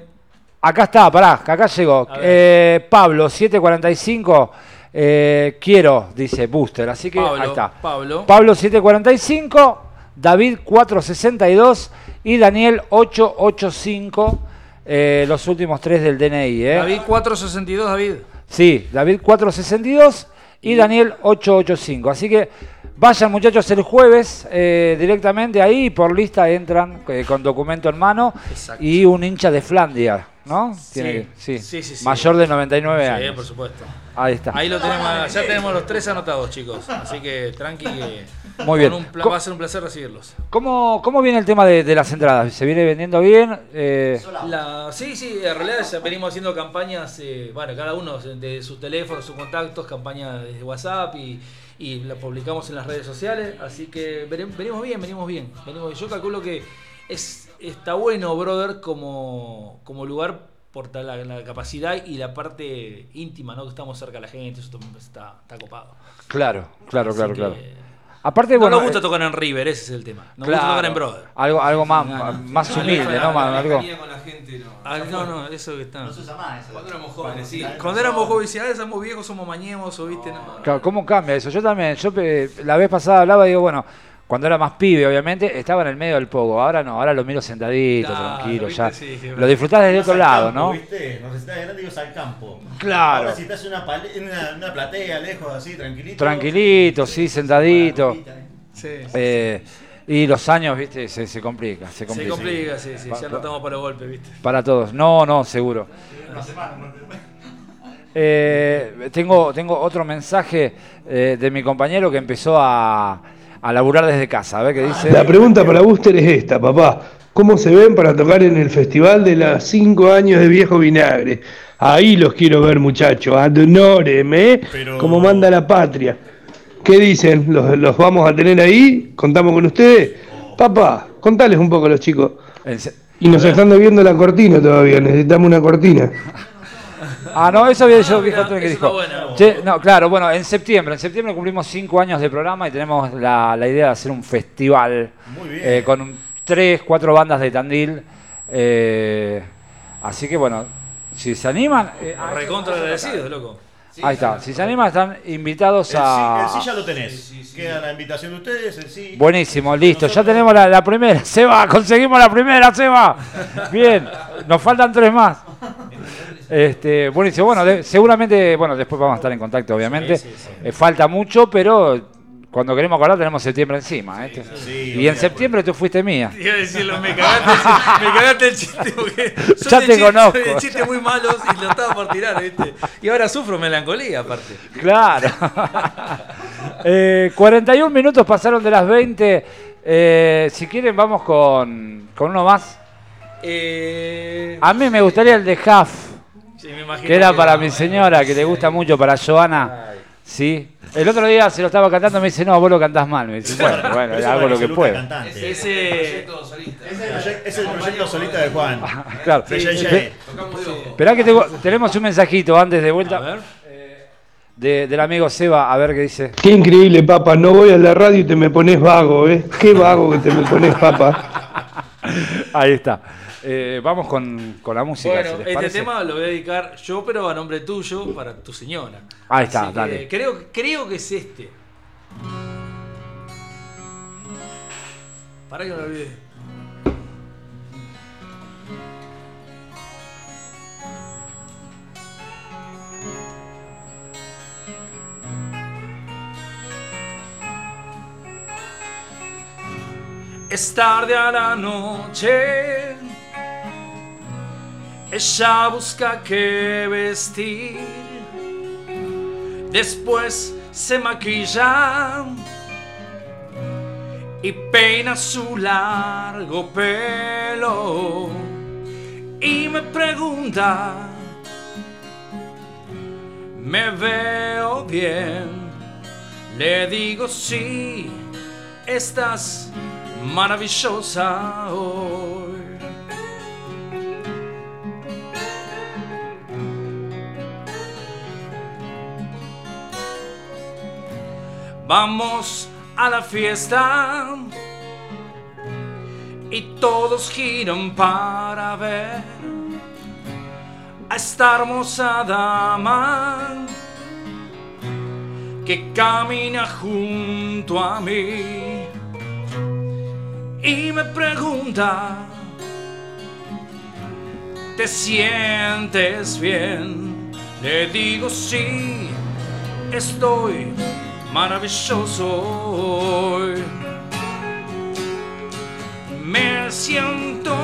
Acá está, pará, que acá llegó. Eh, Pablo, 745. eh, quiero, dice Booster. Así que Pablo, ahí está. Pablo. Pablo 745, David 462 y Daniel 885. eh, los últimos tres del DNI. ¿eh? David 462, David. Sí, David 462 y Daniel 885. Así que vayan muchachos el jueves eh, directamente ahí por lista entran eh, con documento en mano Exacto. y un hincha de Flandia, ¿no? Tiene que- Sí, sí, sí, sí. Mayor de 99 Sí, años. por supuesto. Ahí está. Ahí lo tenemos, ya tenemos los tres anotados, chicos. Así que tranqui que Muy bien. un va a ser un placer recibirlos. ¿Cómo, ¿Cómo viene el tema de, de las entradas? ¿Se viene vendiendo bien? Eh, La, sí, sí, en realidad ya venimos haciendo campañas, eh, bueno, cada uno de sus teléfonos, sus contactos, campañas de WhatsApp y, y la publicamos en las redes sociales, así que venimos bien, venimos bien. Venimos, yo calculo que es está bueno, brother, como, como lugar por la, la capacidad y la parte íntima, ¿no? Que estamos cerca de la gente, eso está, está copado. claro, claro, Así claro, que claro. Aparte, No bueno. nos gusta eh, tocar en River, ese es el tema. Nos claro, gusta tocar en brother. Algo, algo más, No, no. más humilde, ¿no? Más- La algo. lejanía con la gente no. Ah, no, eso que está. No se usa más eso. Cuando éramos jóvenes, sí. Cuando éramos jóvenes, decían, ah, somos viejos, somos mañemos, o viste, no. Claro, ¿Cómo cambia eso? Yo también, yo eh, la vez pasada hablaba y digo, bueno, cuando era más pibe, obviamente, estaba en el medio del pogo. Ahora no, ahora lo miro sentadito, Claro, tranquilo, viste, ya. sí, sí, lo disfrutás desde otro lado, campo, ¿no? ¿Viste? Nos está grande y vas al campo. Claro. Ahora si estás en una, una, una platea lejos, así, tranquilito. Tranquilito, sí, sentadito. Sí. Eh, y los años, viste, se, se complica, se Se complica. complica, sí, sí, Pa- ya no estamos para los golpes, viste. Para todos. No, no, seguro. [laughs] Eh, tengo, tengo otro mensaje eh, de mi compañero que empezó a, a laburar desde casa. A ver qué dice. La pregunta para Booster es esta, papá. ¿Cómo se ven para tocar en el festival de las 5 años de Viejo Vinagre? Ahí los quiero ver, muchachos. Ad honorem, ¿eh? Pero- Como manda la patria. ¿Qué dicen? ¿Los, los vamos a tener ahí? ¿Contamos con ustedes? Papá, contales un poco a los chicos. Y nos están debiendo la cortina todavía. Necesitamos una cortina. Ah, no, eso había yo Ah, dijo que dijo. Che, no, claro, bueno, en septiembre, en septiembre cumplimos cinco años de programa y tenemos la, la idea de hacer un festival Muy bien. eh, con tres, cuatro bandas de Tandil. eh, así que bueno, si se animan, eh, ah, Recontra agradecidos, loco. ahí está, si se animan están invitados El sí, a... el sí ya lo tenés. Queda la invitación de ustedes, el sí. Buenísimo, listo. Ya tenemos la, la primera. [laughs] Seba, conseguimos la primera, Seba. Bien, nos faltan tres más. [laughs] Este, buenísimo. Bueno, de- seguramente, bueno, después vamos a estar en contacto, obviamente. Sí, sí, sí. Eh, falta mucho, pero cuando queremos acordar tenemos septiembre encima. sí, y en septiembre tú fuiste mía. Iba a decirlo, me cagaste, el- me cagaste el chiste porque [laughs] Ya te chiste- conozco. de chistes muy malos y lo estaba por tirar, ¿viste? Y ahora sufro melancolía, aparte. Claro. [laughs] Eh, 41 minutos pasaron de las 20. Eh, si quieren, vamos con, con uno más. Eh, A mí me gustaría el de Huff. Sí, me imagino Que era que- para mi señora, que le gusta mucho, para Joana. Sí. El otro día se lo estaba cantando y me dice, no, vos lo cantás mal. Me dice, bueno, [laughs] bueno, Eso hago lo que puedo. Ese- proyecto solista. Es el proyecto- es el proyecto solista de Juan. [laughs] Claro. Ojo. Esperá que tengo- tenemos un mensajito antes de A vuelta ver. de- del amigo Seba, a ver qué dice. Qué increíble, papá. No voy a la radio y te me pones vago, ¿eh? Qué vago que te me pones, papá. [laughs] Ahí está. Eh, vamos con, con la música. Bueno, si este parece. tema lo voy a dedicar yo, pero a nombre tuyo, para tu señora. Ahí está, Así que dale. Creo, creo que es este. Para que no lo olvide. Es tarde a la noche. Ella busca qué vestir. Después se maquilla y peina su largo pelo. Y me pregunta, ¿me veo bien? Le digo sí, estás maravillosa hoy. Vamos a la fiesta y todos giran para ver a esta hermosa dama que camina junto a mí y me pregunta, ¿te sientes bien? Le digo sí, estoy maravilloso hoy. Me siento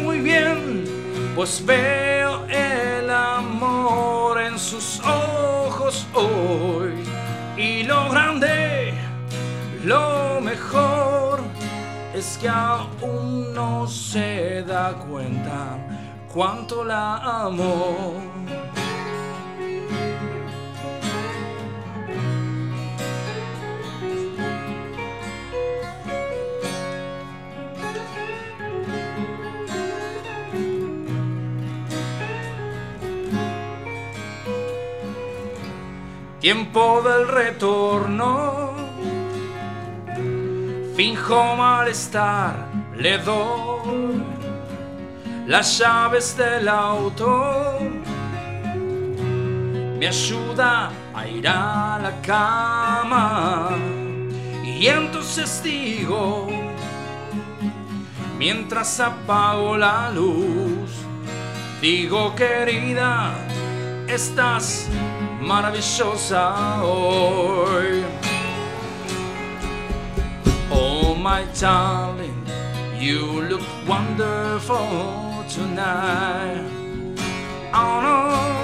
muy bien, pues veo el amor en sus ojos hoy. Y lo grande, lo mejor, es que aún no se da cuenta cuánto la amo. Tiempo del retorno. Finjo malestar, le doy las llaves del auto. Me ayuda a ir a la cama. Y entonces digo, mientras apago la luz, digo querida, estás maravillosa hoy. Oh my darling, you look wonderful tonight. Oh no,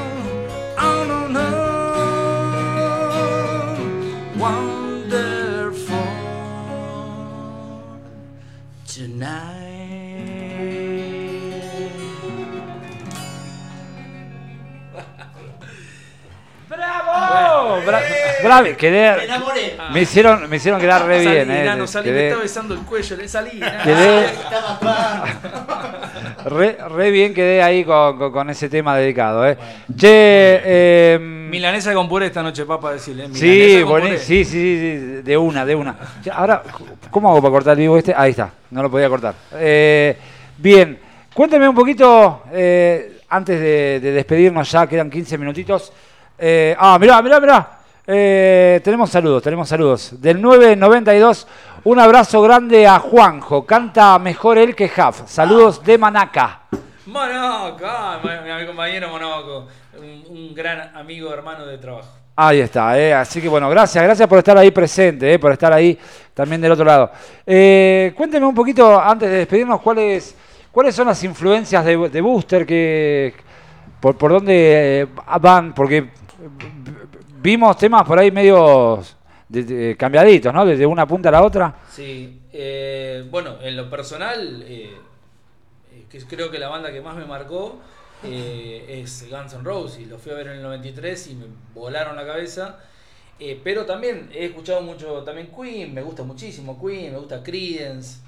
Bra- bravo, Me quedé, enamoré. me hicieron, me hicieron quedar re Salí, bien, eh. enano, salí, me está besando el cuello, le salí. Quedé- [laughs] Estaba actuando. [laughs] Re, re bien quedé ahí con, con- con ese tema dedicado, ¿eh? Che, eh, Milanesa con puré esta noche, papá, decirle. sí, con buení- puré. sí, sí, sí, sí, de una, de una. Ahora, ¿cómo hago para cortar el vivo este? Ahí está, no lo podía cortar. Eh, bien, cuénteme un poquito, eh, antes de, de despedirnos ya, quedan 15 minutitos. Eh, ah, mirá, mirá, mirá. Eh, tenemos saludos, tenemos saludos. Del 992, un abrazo grande a Juanjo. Canta mejor él que Jaf. Saludos de Manaca. Monaco, ah, mi, compañero Monaco. Un, un gran amigo, hermano de trabajo. Ahí está, eh. así que bueno, gracias, gracias por estar ahí presente, eh, por estar ahí también del otro lado. Eh, cuénteme un poquito, antes de despedirnos, cuáles cuáles son las influencias de, de Booster, que, por, por dónde van, porque vimos temas por ahí medio de- de- cambiaditos, ¿no? Desde una punta a la otra. Sí, eh, bueno, en lo personal, eh, eh, creo que la banda que más me marcó eh, es Guns N' Roses. Lo fui a ver en el 93 y me volaron la cabeza. Pero también he escuchado mucho también Queen, me gusta muchísimo Queen, me gusta Creedence,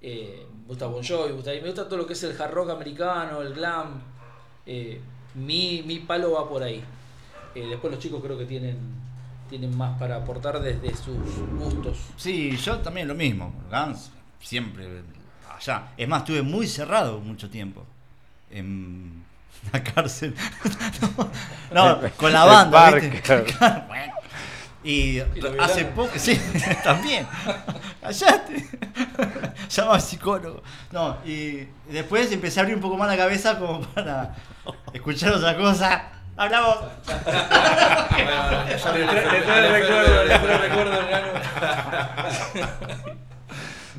me gusta Bon Jovi, me gusta, me gusta todo lo que es el hard rock americano, el glam. Mi, mi palo va por ahí. Eh, después los chicos creo que tienen, tienen más para aportar desde sus gustos. Sí, yo también lo mismo. Guns siempre allá. Es más, estuve muy cerrado mucho tiempo. En [laughs] la cárcel. [laughs] no, no, con la banda. ¿viste? [laughs] claro. Y, lo hace poco, sí, también. Callate. Llama al psicólogo. No, y después empecé a abrir un poco más la cabeza como para escuchar otra cosa. Le trae recuerdo, le trae recuerdo, enano. [laughs]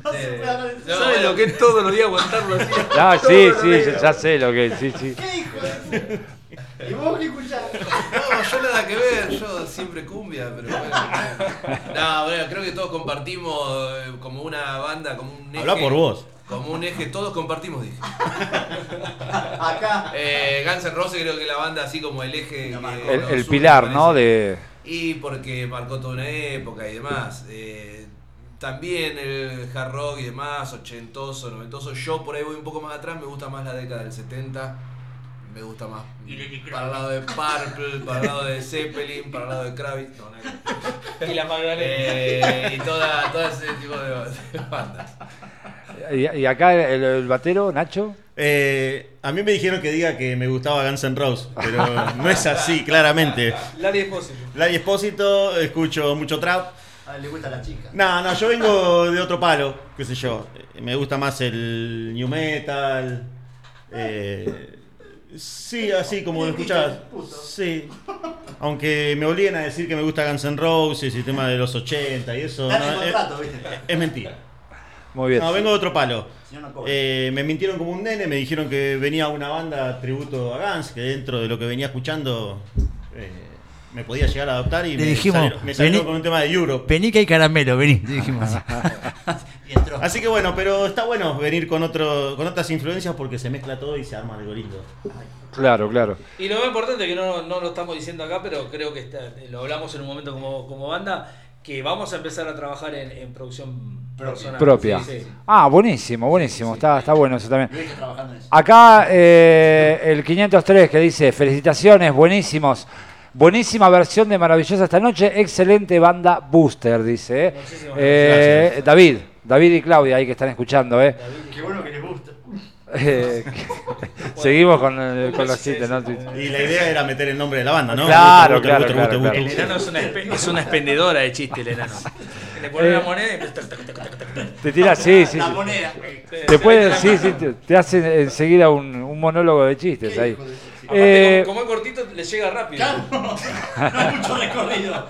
No se puede hablar de eso. No, ¿Sabes lo que es todos los días aguantarlo así? [laughs] No, sí, sí, ya, ya sé lo que es, sí, sí. ¿Qué hijo de [laughs] ¿Y vos qué escuchás? No, yo nada que ver, yo siempre cumbia, pero bueno. No, bueno, creo que todos compartimos eh, como una banda, como un. Habla por vos. Como un eje, todos compartimos, dije. [laughs] Acá. Eh, Guns N' Roses creo que la banda así como el eje. Que. El, pilar, ¿no? De, Y porque marcó toda una época y demás. Eh, también el hard rock y demás, ochentoso, noventoso. Yo por ahí voy un poco más atrás, me gusta más la década del 70. Me gusta más para el lado de Purple, para el lado de Zeppelin, para el lado de Kravitz. No, nada que. Y la Magdalena. Eh, y toda, todo ese tipo de bandas. Y, y acá el, el batero, Nacho. Eh, a mí me dijeron que diga que me gustaba Guns N' Roses, pero no es así, claramente. Larry Espósito. Larry Espósito, escucho mucho trap. A él le gusta la chica. No, no, yo vengo de otro palo, qué sé yo. Me gusta más el new metal. eh, sí, así como lo escuchás. Sí. Aunque me obliguen a decir que me gusta Guns N' Roses y tema de los 80 y eso. Es mentira. Muy bien. No, vengo de otro palo. Eh, me mintieron como un nene, me dijeron que venía una banda tributo a Guns, que dentro de lo que venía escuchando eh, me podía llegar a adoptar y Le me dijimos, salieron, me salieron vení- con un tema de Europe. Vení que hay caramelo, vení. dijimos. [laughs] [laughs] Así que bueno, pero está bueno venir con otro, con otras influencias porque se mezcla todo y se arma algo lindo. Claro, claro. Y lo más importante que no, no lo estamos diciendo acá, pero creo que está- lo hablamos en un momento como, como banda, que vamos a empezar a trabajar en, en producción personal. Propia. Sí, sí. Ah, buenísimo, buenísimo. Está, está bueno eso también. Acá eh, el 503 que dice, felicitaciones, buenísimos. Buenísima versión de Maravillosa esta noche, excelente banda Booster, dice. eh. Muchísimas Eh, gracias. David, David y Claudia ahí que están escuchando. Eh. Qué bueno que. Eh, [laughs] [laughs] seguimos con, el- con los chistes, ¿no? Y la idea era meter el nombre de la banda, ¿no? Claro, claro, claro, claro. El enano es una, es una expendedora de chiste, el enano. [laughs] Le pone Eh, la moneda y. Te tira, sí, sí. La moneda. Te puede, sí, sí, te, te hace enseguida un, un monólogo de chistes ahí. Aparte, Eh, como, como es cortito, le llega rápido. Claro, no hay mucho recorrido.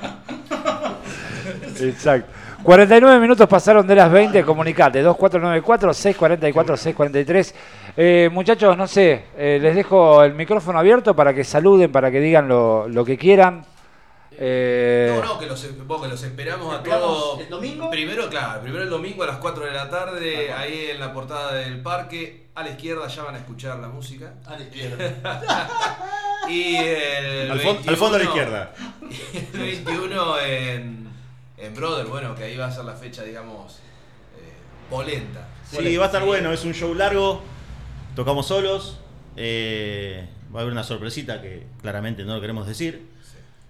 Exacto. 49 minutos pasaron de las 20, comunicate, 2494-644-643. Eh, muchachos, no sé, eh, les dejo el micrófono abierto para que saluden, para que digan lo, lo que quieran. Eh, No, no, que los, vos, que los esperamos a ¿Esperamos todos. el domingo? Primero, claro, primero el domingo a las 4 de la tarde, ahí en la portada del parque. A la izquierda ya van a escuchar la música. A la izquierda. [laughs] Y el Al, al fondo a la 21 izquierda. [laughs] El 21 en, en Brother, bueno, que ahí va a ser la fecha, digamos, eh, polenta. Sí, va a estar bueno, es un show largo, tocamos solos, eh, va a haber una sorpresita que claramente no lo queremos decir.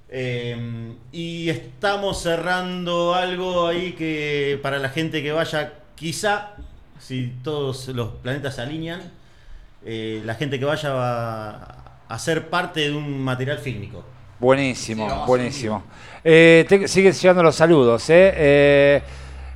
Eh, y estamos cerrando algo ahí que para la gente que vaya, quizá, si todos los planetas se alinean, eh, la gente que vaya va a ser parte de un material fílmico. Buenísimo, Sí, buenísimo. Eh, te- siguen llegando los saludos. Eh. Eh,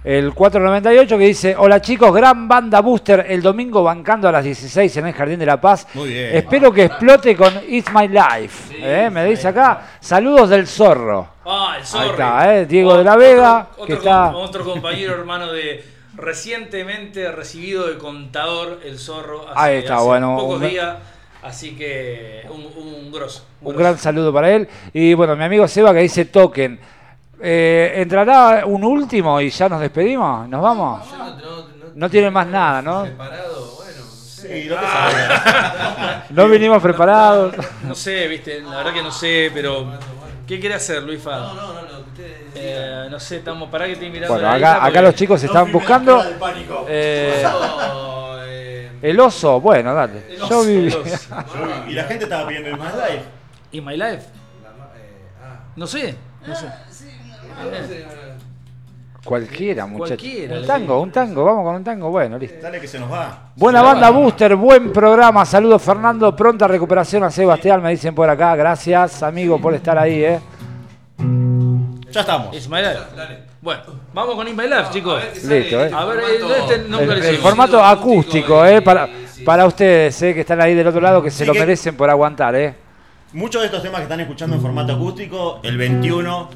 el 498 que dice, hola chicos, gran banda Booster el domingo bancando a las 16 en el Jardín de la Paz. Muy bien. Espero que explote con It's My Life. eh, me dice acá, saludos del zorro. Ah, el zorro. Ahí está, eh, Diego de la Vega, Otro, que otro está- com- otro compañero hermano de recientemente recibido de contador el zorro. así Ahí está, hace bueno, Pocos un- días, así que un, un grosso. Un grosso. gran saludo para él. Y bueno, mi amigo Seba que dice token. Eh, ¿Entrará un último y ya nos despedimos? ¿Nos vamos? Yo no, no, No tiene más nada, ¿no? Separado, bueno, no sé. Sí, no. [laughs] No vinimos preparados. No sé, viste, la verdad que no sé, pero ¿qué quiere hacer Luis Fa? No, no, no, lo que ustedes Eh, no sé, estamos para que estoy mirando. Bueno, acá, lista acá porque- los chicos No estaban buscando. cara del pánico. eh, eh, el oso, bueno, dale. El Yo [laughs] oso, el oso. Y la gente estaba pidiendo el más live. ¿Y My Life? la ma- eh, ah, No sé, no sé. no sé, Cualquiera, muchachos. Cualquiera, Un tango, un tango, vamos con un tango, bueno, listo. Dale que se nos va. Buena banda va. Booster, buen programa. Saludos Fernando, pronta recuperación a Sebastián, me dicen por acá. Gracias, amigo, por estar ahí, eh. Ya estamos. It's my life. Dale. Bueno, vamos con In My Life, chicos. Listo, eh. A ver, formato- este nunca El, hicimos. formato acústico, eh, para, sí. para ustedes, eh, que están ahí del otro lado, que se Sí, lo que- merecen por aguantar, eh. Muchos de estos temas que están escuchando en formato acústico, el 21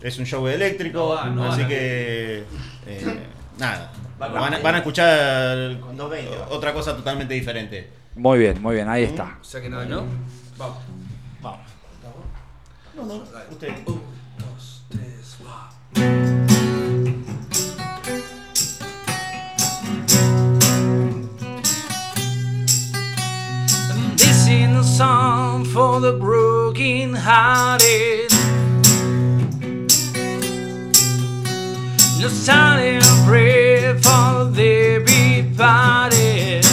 es un show eléctrico, No va, no así que eh, nada, van a, van a escuchar Con 220 va. otra cosa totalmente diferente. Muy bien, muy bien, ahí está. O sea que nada, ¿No? ¿no? Vamos. Vamos. No, no, usted. Song for the broken hearted. No time to pray for the departed.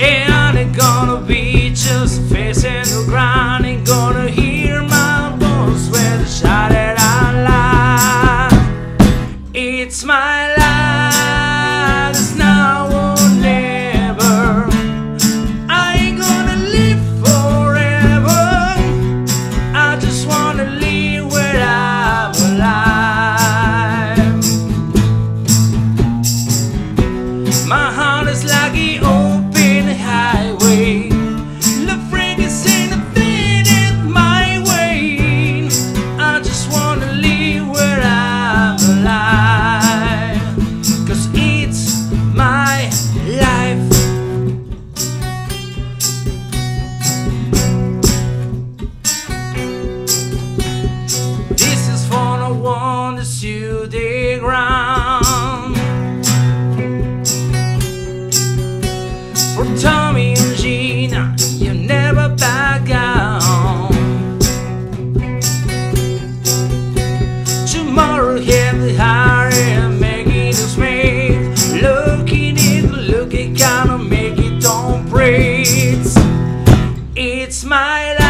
And I'm gonna be just facing the ground. Ain't gonna hear my voice when I shout It's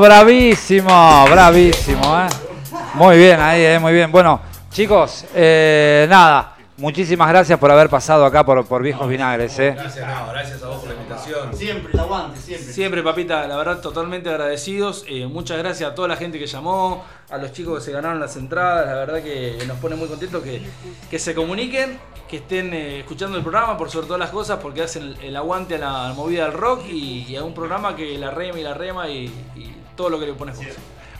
Bravísimo, bravísimo, ¿eh? Muy bien, ahí, eh, muy bien. Bueno, chicos, eh, nada, muchísimas gracias por haber pasado acá por, por Viejos Vinagres. ¿eh? Gracias, no, gracias a vos por la invitación. Siempre, el aguante, siempre. Siempre, papita, la verdad, totalmente agradecidos. Eh, muchas gracias a toda la gente que llamó, a los chicos que se ganaron las entradas. La verdad que nos pone muy contentos que, que se comuniquen, que estén eh, escuchando el programa por sobre todas las cosas, porque hacen el, el aguante a la movida del rock y, y a un programa que la rema y la rema y, y todo lo que le pones vos.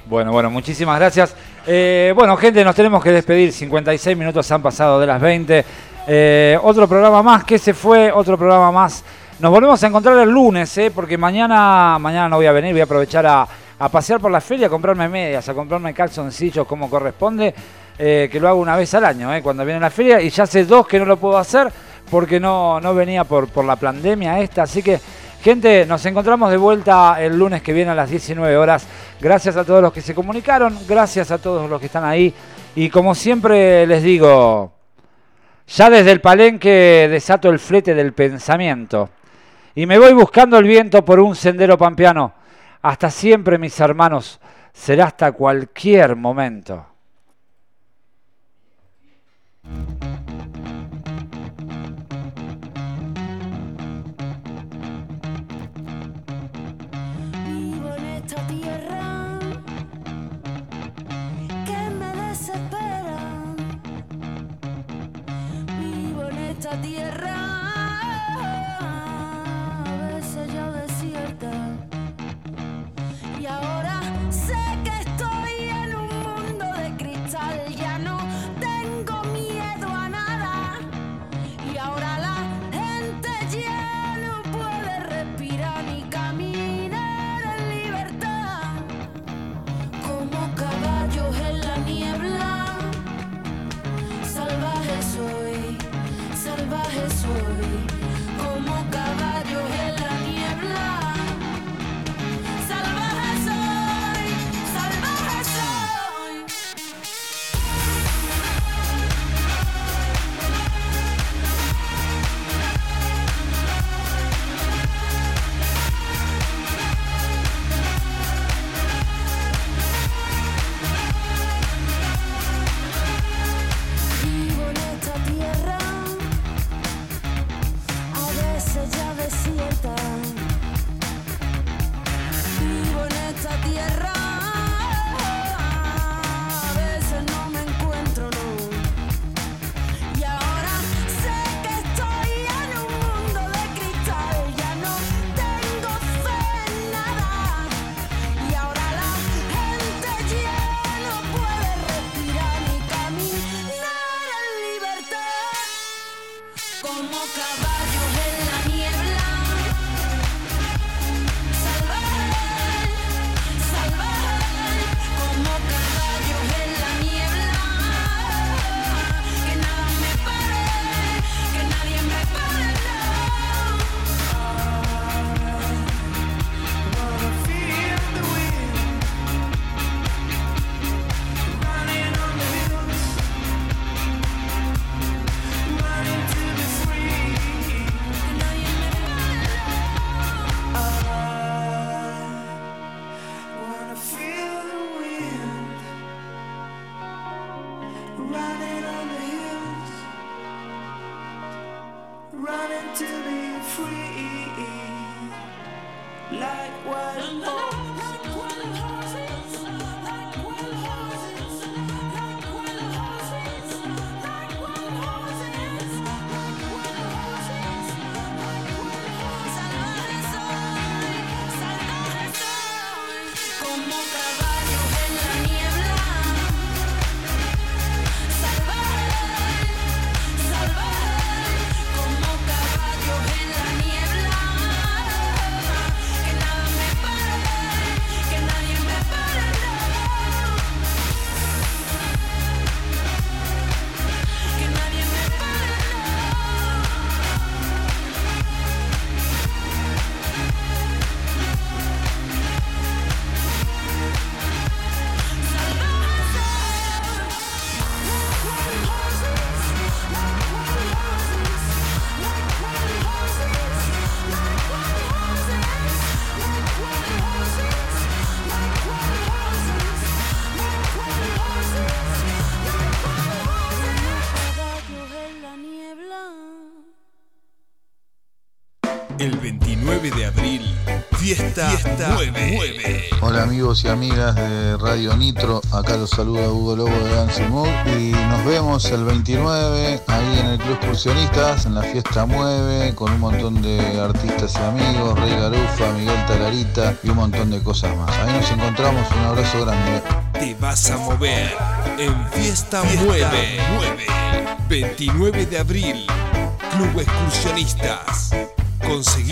Bueno, bueno, muchísimas gracias. Eh, bueno, gente, nos tenemos que despedir. 56 minutos han pasado de las 20. Eh, otro programa más que se fue, otro programa más. Nos volvemos a encontrar el lunes, eh, porque mañana, mañana no voy a venir, voy a aprovechar a, pasear por la feria, a comprarme medias, a comprarme calzoncillos como corresponde, eh, que lo hago una vez al año, cuando viene la feria. Y ya hace dos que no lo puedo hacer porque no, no venía por la pandemia esta. Así que Gente, nos encontramos de vuelta el lunes que viene a las 19 horas. Gracias a todos los que se comunicaron, gracias a todos los que están ahí. Y como siempre les digo, ya desde el palenque desato el flete del pensamiento. Y me voy buscando el viento por un sendero pampeano. Hasta siempre, mis hermanos, será hasta cualquier momento. Y amigas de Radio Nitro, acá los saluda Hugo Lobo de Dance Mood y nos vemos el 29 ahí en el Club Excursionistas, en la fiesta Mueve, con un montón de artistas y amigos, Rey Garufa, Miguel Talarita y un montón de cosas más. Ahí nos encontramos, un abrazo grande. Te vas a mover en Fiesta, 9. 29 de abril, Club Excursionistas. Conseguí